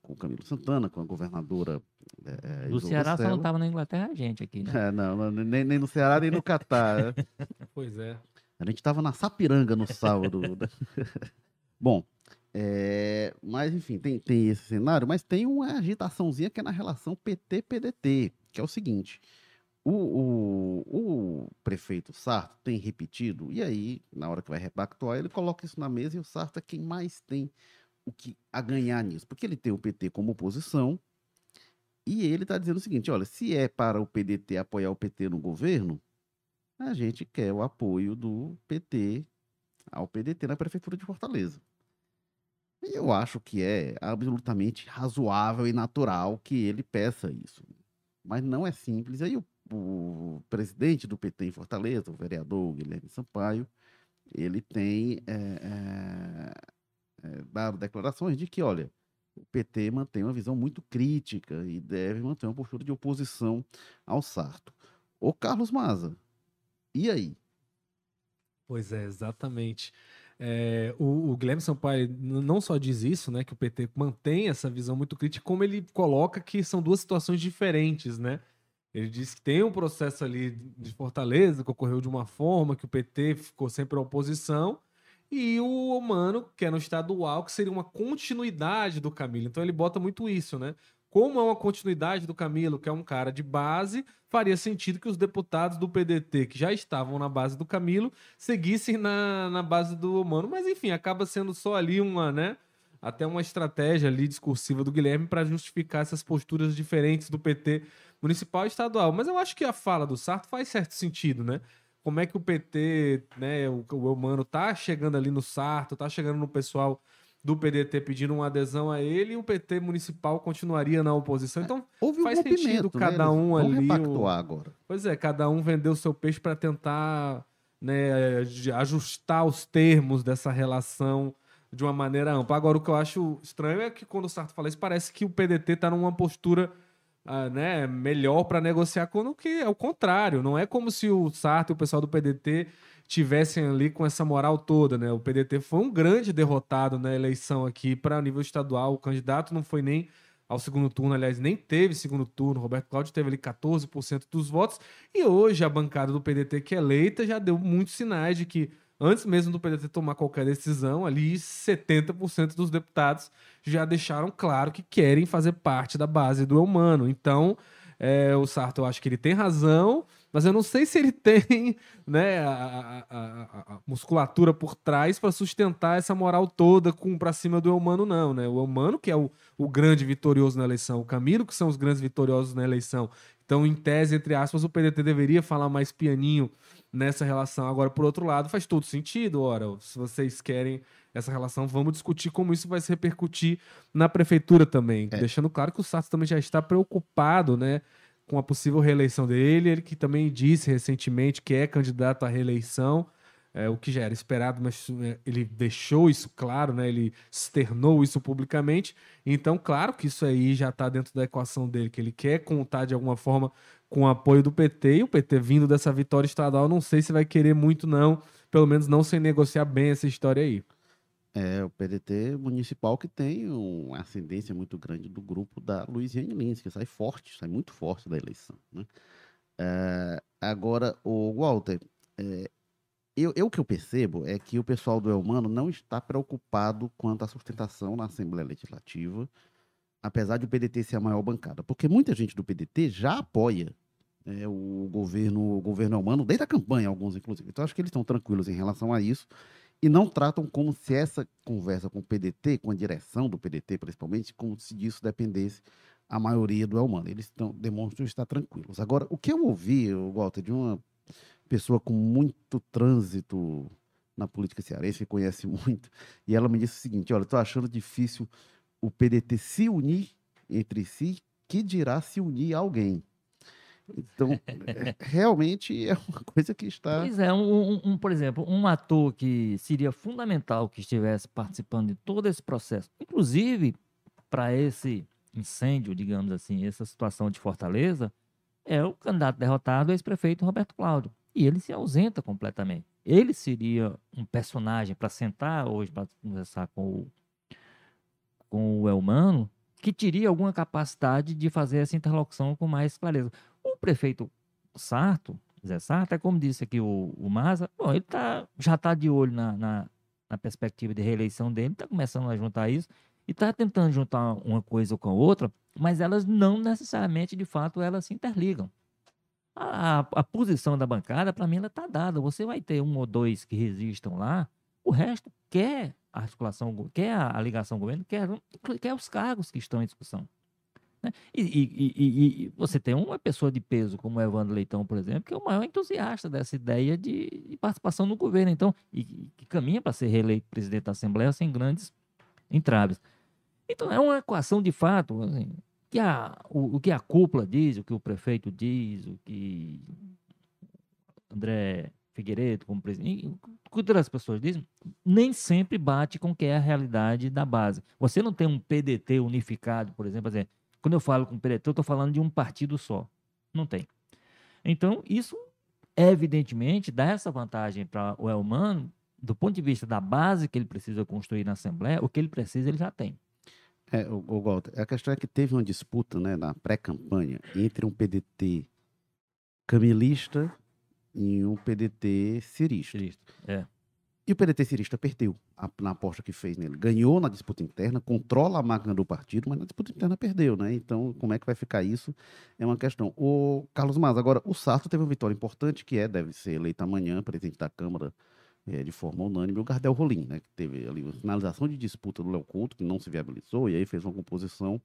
com o Camilo Santana, com a governadora. É, é do Ceará só não estava na Inglaterra a gente aqui, né? É, não, nem, nem no Ceará nem no Catar. Né? pois é. A gente estava na Sapiranga no sábado. Bom, é, mas enfim, tem, tem esse cenário, mas tem uma agitaçãozinha que é na relação PT-PDT, que é o seguinte. O, o, o, prefeito Sarto tem repetido, e aí, na hora que vai repactuar, ele coloca isso na mesa e o Sarto é quem mais tem o que a ganhar nisso, porque ele tem o PT como oposição e ele está dizendo o seguinte: olha, se é para o PDT apoiar o PT no governo, a gente quer o apoio do PT ao PDT na prefeitura de Fortaleza. E eu acho que é absolutamente razoável e natural que ele peça isso. Mas não é simples. Aí o, o presidente do PT em Fortaleza, o vereador Guilherme Sampaio, ele tem é, é, é, dado declarações de que, olha, o PT mantém uma visão muito crítica e deve manter uma postura de oposição ao Sarto. Ô Carlos Maza, e aí? Pois é, exatamente. É, o, o Guilherme Sampaio não só diz isso, né, que o PT mantém essa visão muito crítica, como ele coloca que são duas situações diferentes, né? Ele diz que tem um processo ali de Fortaleza que ocorreu de uma forma, que o PT ficou sempre à oposição, e o humano, que é no estadual, que seria uma continuidade do Camilo. Então ele bota muito isso, né? Como é uma continuidade do Camilo, que é um cara de base, faria sentido que os deputados do PDT, que já estavam na base do Camilo, seguissem na, na base do humano. Mas enfim, acaba sendo só ali uma, né? Até uma estratégia ali discursiva do Guilherme para justificar essas posturas diferentes do PT municipal e estadual. Mas eu acho que a fala do Sarto faz certo sentido, né? Como é que o PT, né, o, o Humano tá chegando ali no Sarto, tá chegando no pessoal do PDT pedindo uma adesão a ele e o PT municipal continuaria na oposição. Então, Houve faz um sentido né? cada um ali. O... agora. Pois é, cada um vendeu o seu peixe para tentar né, ajustar os termos dessa relação de uma maneira ampla. Agora, o que eu acho estranho é que quando o Sarto fala isso, parece que o PDT está numa postura né, melhor para negociar quando que é o contrário. Não é como se o Sarto e o pessoal do PDT tivessem ali com essa moral toda, né? O PDT foi um grande derrotado na eleição aqui para nível estadual. O candidato não foi nem ao segundo turno, aliás, nem teve segundo turno. Roberto Cláudio teve ali 14% dos votos. E hoje a bancada do PDT que é eleita já deu muitos sinais de que antes mesmo do PDT tomar qualquer decisão, ali 70% dos deputados já deixaram claro que querem fazer parte da base do humano. Então, é, o Sarto, eu acho que ele tem razão, mas eu não sei se ele tem né, a, a, a, musculatura por trás para sustentar essa moral toda para cima do humano, não. Né? O humano, que é o, o grande vitorioso na eleição, o Camilo, que são os grandes vitoriosos na eleição. Então, em tese, entre aspas, o PDT deveria falar mais pianinho nessa relação. Agora, por outro lado, faz todo sentido. Ora, se vocês querem essa relação, vamos discutir como isso vai se repercutir na prefeitura também. É. Deixando claro que o Sato também já está preocupado, né? Com a possível reeleição dele, ele que também disse recentemente que é candidato à reeleição, é, o que já era esperado, mas é, ele deixou isso claro, né? Ele externou isso publicamente. Então, claro que isso aí já está dentro da equação dele, que ele quer contar de alguma forma com o apoio do PT, e o PT vindo dessa vitória estadual, não sei se vai querer muito, não, pelo menos não sem negociar bem essa história aí. É, o PDT municipal que tem uma ascendência muito grande do grupo da Luiziane Lins, que sai forte, sai muito forte da eleição. Né? É, agora, o Walter, é, eu, eu, que eu percebo é que o pessoal do Elmano não está preocupado quanto à sustentação na Assembleia Legislativa apesar de o PDT ser a maior bancada, porque muita gente do PDT já apoia é, o governo o governo humano desde a campanha, alguns inclusive. Então acho que eles estão tranquilos em relação a isso e não tratam como se essa conversa com o PDT, com a direção do PDT principalmente, como se disso dependesse a maioria do humano. Eles estão, demonstram estar tranquilos. Agora, o que eu ouvi, Walter, de uma pessoa com muito trânsito na política cearense, que conhece muito, e ela me disse o seguinte: olha, estou achando difícil o PDT se unir entre si, que dirá se unir a alguém. Então, realmente é uma coisa que está. Pois é, um, um, por exemplo, um ator que seria fundamental que estivesse participando de todo esse processo, inclusive para esse incêndio, digamos assim, essa situação de Fortaleza, é o candidato derrotado, ex-prefeito Roberto Cláudio. E ele se ausenta completamente. Ele seria um personagem para sentar hoje, para conversar com o, com o Elmano, que teria alguma capacidade de fazer essa interlocução com mais clareza. O prefeito Sarto, Zé Sarto, é como disse aqui o, o Maza, bom, ele tá, já está de olho na, na, na, perspectiva de reeleição dele, está começando a juntar isso e está tentando juntar uma coisa com a outra, mas elas não necessariamente, de fato, elas se interligam. A, a, posição da bancada, para mim, ela está dada. Você vai ter um ou dois que resistam lá, o resto quer a articulação, quer a, a ligação governo, quer, quer os cargos que estão em discussão. Né? E, e, e, e, você tem uma pessoa de peso como o Evandro Leitão, por exemplo, que é o maior entusiasta dessa ideia de, de participação no governo, então, e, que caminha para ser reeleito presidente da Assembleia sem grandes entraves. Então, é uma equação de fato, assim, que a, o, o, que a cúpula diz, o que o prefeito diz, o que André Figueiredo, como presidente, o que as pessoas dizem, nem sempre bate com o que é a realidade da base. Você não tem um PDT unificado, por exemplo, dizer, quando eu falo com PDT, eu estou falando de um partido só. Não tem. Então, isso, evidentemente, dá essa vantagem para o Elmano, do ponto de vista da base que ele precisa construir na Assembleia, o que ele precisa, ele já tem. É, o, o Walter, a questão é que teve uma disputa né, na pré-campanha entre um PDT camilista e um PDT cirista. cirista. É. E o PDT cirista perdeu a, na aposta que fez nele. Ganhou na disputa interna, controla a máquina do partido, mas na disputa interna perdeu, né? Então, como é que vai ficar isso? É uma questão. O Carlos Mas, agora, o Sarto teve uma vitória importante, que é, deve ser eleito amanhã, presidente da Câmara é, de forma unânime, o Gardel Rolim, né? Que teve ali uma finalização de disputa do Léo Couto, que não se viabilizou, e aí fez uma composição.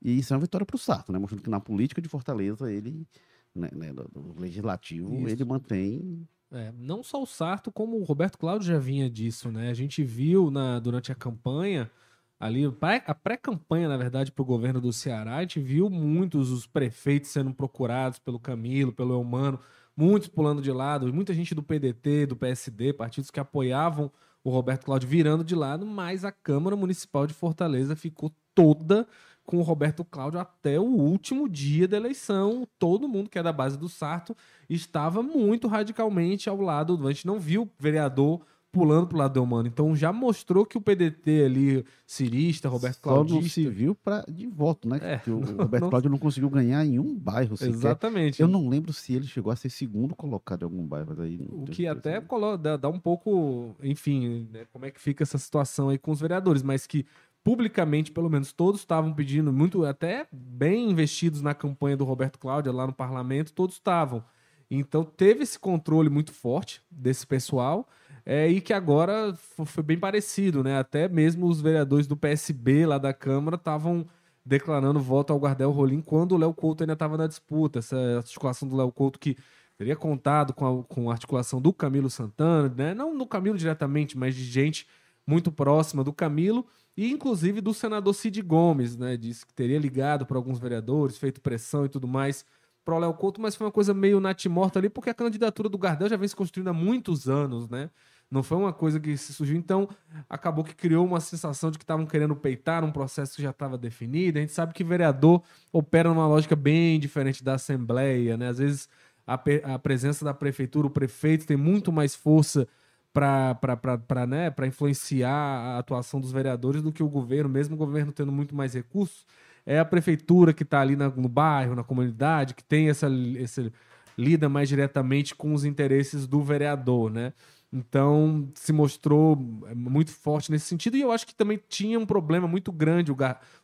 E isso é uma vitória para o Sarto, né? Mostrando que na política de Fortaleza, ele, né, né, do, legislativo, isso. ele mantém é, não só o Sarto, como o Roberto Cláudio já vinha disso, né? A gente viu na, durante a campanha, ali, a pré-campanha, na verdade, para o governo do Ceará, a gente viu muitos os prefeitos sendo procurados pelo Camilo, pelo Eumano, muitos pulando de lado, muita gente do PDT, do PSD, partidos que apoiavam o Roberto Cláudio virando de lado, mas a Câmara Municipal de Fortaleza ficou toda com o Roberto Cláudio até o último dia da eleição. Todo mundo que é da base do Sarto estava muito radicalmente ao lado. A gente não viu vereador pulando pro lado do Eumano. Então já mostrou que o PDT ali, cirista, Roberto Cláudio. Só não se viu pra, de voto, né? É, o Roberto não... Cláudio não conseguiu ganhar em um bairro sequer. Exatamente. Eu não lembro se ele chegou a ser segundo colocado em algum bairro. O que até dá, dá, um pouco, enfim, né, como é que fica essa situação aí com os vereadores, mas que publicamente, pelo menos todos estavam pedindo, muito até bem investidos na campanha do Roberto Cláudio lá no parlamento, todos estavam. Então teve esse controle muito forte desse pessoal é, e que agora foi bem parecido, né? Até mesmo os vereadores do PSB lá da Câmara estavam declarando voto ao Guardel Rolim quando o Léo Couto ainda estava na disputa. Essa articulação do Léo Couto que teria contado com a, com a articulação do Camilo Santana, né? Não no Camilo diretamente, mas de gente muito próxima do Camilo e inclusive do senador Cid Gomes, né? Disse que teria ligado para alguns vereadores, feito pressão e tudo mais para o Léo Couto, mas foi uma coisa meio natimorta ali, porque a candidatura do Gardel já vem se construindo há muitos anos, né? Não foi uma coisa que surgiu, então acabou que criou uma sensação de que estavam querendo peitar um processo que já estava definido. A gente sabe que vereador opera numa lógica bem diferente da Assembleia, né? Às vezes a, a presença da prefeitura, o prefeito tem muito mais força para né, influenciar a atuação dos vereadores do que o governo, mesmo o governo tendo muito mais recursos. É a prefeitura que está ali na, no bairro, na comunidade, que tem essa, essa lida mais diretamente com os interesses do vereador, né? Então, se mostrou muito forte nesse sentido. E eu acho que também tinha um problema muito grande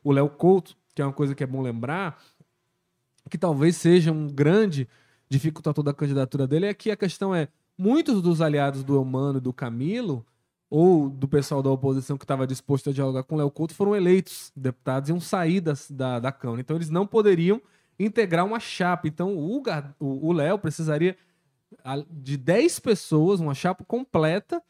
o Léo Couto, que é uma coisa que é bom lembrar, que talvez seja um grande dificultador da candidatura dele, é que a questão é, muitos dos aliados do Eumano e do Camilo, ou do pessoal da oposição que estava disposto a dialogar com o Léo Couto, foram eleitos deputados e iam sair da, da, da Câmara. Então eles não poderiam integrar uma chapa. Então o Léo precisaria de 10 pessoas, uma chapa completa,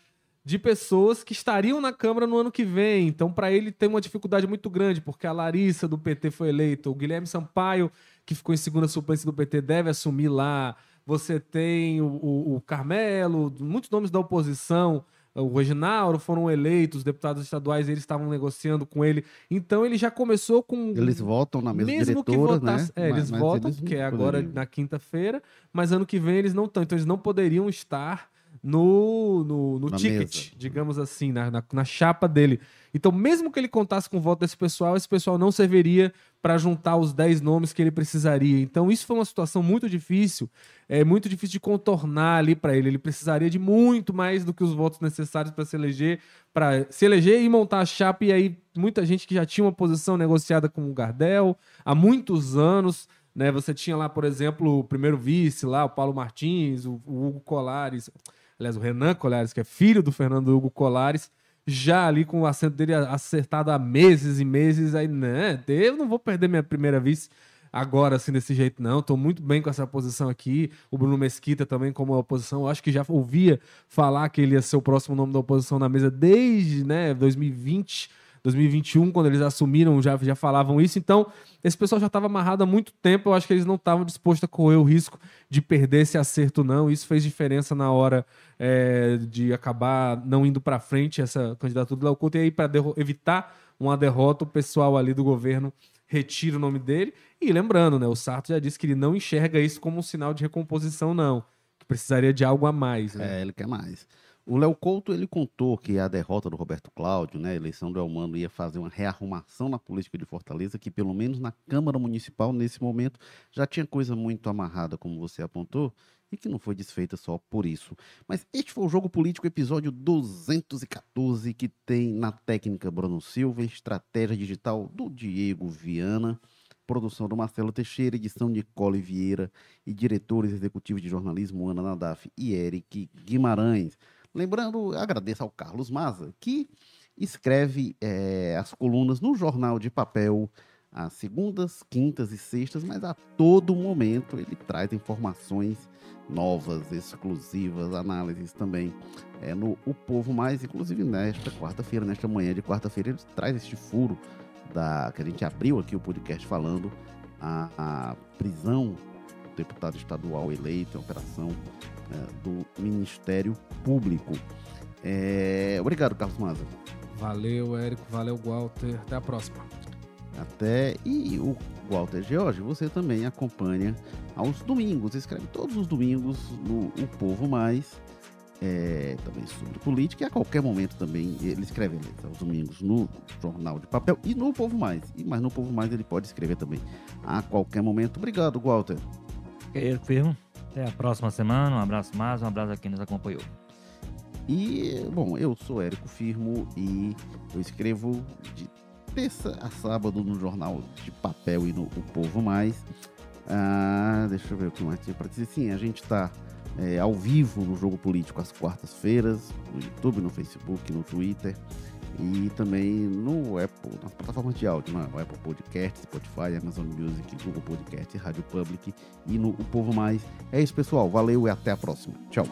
de pessoas que estariam na Câmara no ano que vem. Então, para ele tem uma dificuldade muito grande, porque a Larissa do PT foi eleita, o Guilherme Sampaio, que ficou em segunda suplência do PT, deve assumir lá. Você tem o, o, o Carmelo, muitos nomes da oposição o Reginaldo foram eleitos, os deputados estaduais eles estavam negociando com ele. Então ele já começou com. Eles votam na mesma mesmo diretora, que votasse, né? É, eles mas, votam, que é agora na quinta-feira, mas ano que vem eles não estão. Então eles não poderiam estar no, no, no ticket, mesa. digamos assim, na, na, na, chapa dele. Então, mesmo que ele contasse com o voto desse pessoal, esse pessoal não serviria para juntar os 10 nomes que ele precisaria. Então, isso foi uma situação muito difícil, é muito difícil de contornar ali para ele. Ele precisaria de muito mais do que os votos necessários para se eleger, para se eleger e montar a chapa. E aí, muita gente que já tinha uma posição negociada com o Gardel há muitos anos. Né? Você tinha lá, por exemplo, o primeiro vice lá, o Paulo Martins, o, o Hugo Colares aliás, o Renan Colares, que é filho do Fernando Hugo Colares, já ali com o assento dele acertado há meses e meses, aí, né, eu não vou perder minha primeira vice agora, assim, desse jeito, não. Tô muito bem com essa posição aqui. O Bruno Mesquita também como oposição. Eu acho que já ouvia falar que ele ia ser o próximo nome da oposição na mesa desde, né, 2020 2021, quando eles assumiram, já, já falavam isso. Então, esse pessoal já estava amarrado há muito tempo. Eu acho que eles não estavam dispostos a correr o risco de perder esse acerto, não. Isso fez diferença na hora é, de acabar não indo para frente essa candidatura do Léo Couto. E aí, para evitar uma derrota, o pessoal ali do governo retira o nome dele. E lembrando, né, o Sarto já disse que ele não enxerga isso como um sinal de recomposição, não. Que precisaria de algo a mais. Né? É, ele quer mais. O Léo Couto ele contou que a derrota do Roberto Cláudio, né, a eleição do Elmano, ia fazer uma rearrumação na política de Fortaleza, que pelo menos na Câmara Municipal, nesse momento, já tinha coisa muito amarrada, como você apontou, e que não foi desfeita só por isso. Mas este foi o Jogo Político, episódio 214, que tem na técnica Bruno Silva, estratégia digital do Diego Viana, produção do Marcelo Teixeira, edição de Cole Vieira e diretores executivos de jornalismo Ana Nadaf e Eric Guimarães. Lembrando, agradeço ao Carlos Maza, que escreve é, as colunas no jornal de papel às segundas, quintas e sextas, mas a todo momento ele traz informações novas, exclusivas, análises também é, no O Povo Mais, inclusive nesta quarta-feira, nesta manhã de quarta-feira, ele traz este furo da que a gente abriu aqui o podcast falando a, a prisão deputado estadual eleito, operação é, do Ministério Público. É, obrigado, Carlos Maza. Valeu, Érico. Valeu, Walter. Até a próxima. Até. E o Walter George, você também acompanha aos domingos. Escreve todos os domingos no O Povo Mais. É, também sobre política e a qualquer momento também ele escreve aos domingos no Jornal de Papel e no Povo Mais. E mas no Povo Mais ele pode escrever também a qualquer momento. Obrigado, Walter. Quero firmo. Até a próxima semana. Um abraço mais, um abraço a quem nos acompanhou. E, bom, eu sou Érico Firmo e eu escrevo de terça a sábado no jornal de papel e no O Povo Mais. Ah, deixa eu ver o que mais tinha para dizer. Sim, a gente está é, ao vivo no Jogo Político às quartas-feiras, no YouTube, no Facebook, no Twitter e também no Apple, nas plataformas de áudio, no? Apple Podcast, Spotify, Amazon Music, Google Podcast, Rádio Public e no O Povo Mais. É isso, pessoal. Valeu e até a próxima. Tchau.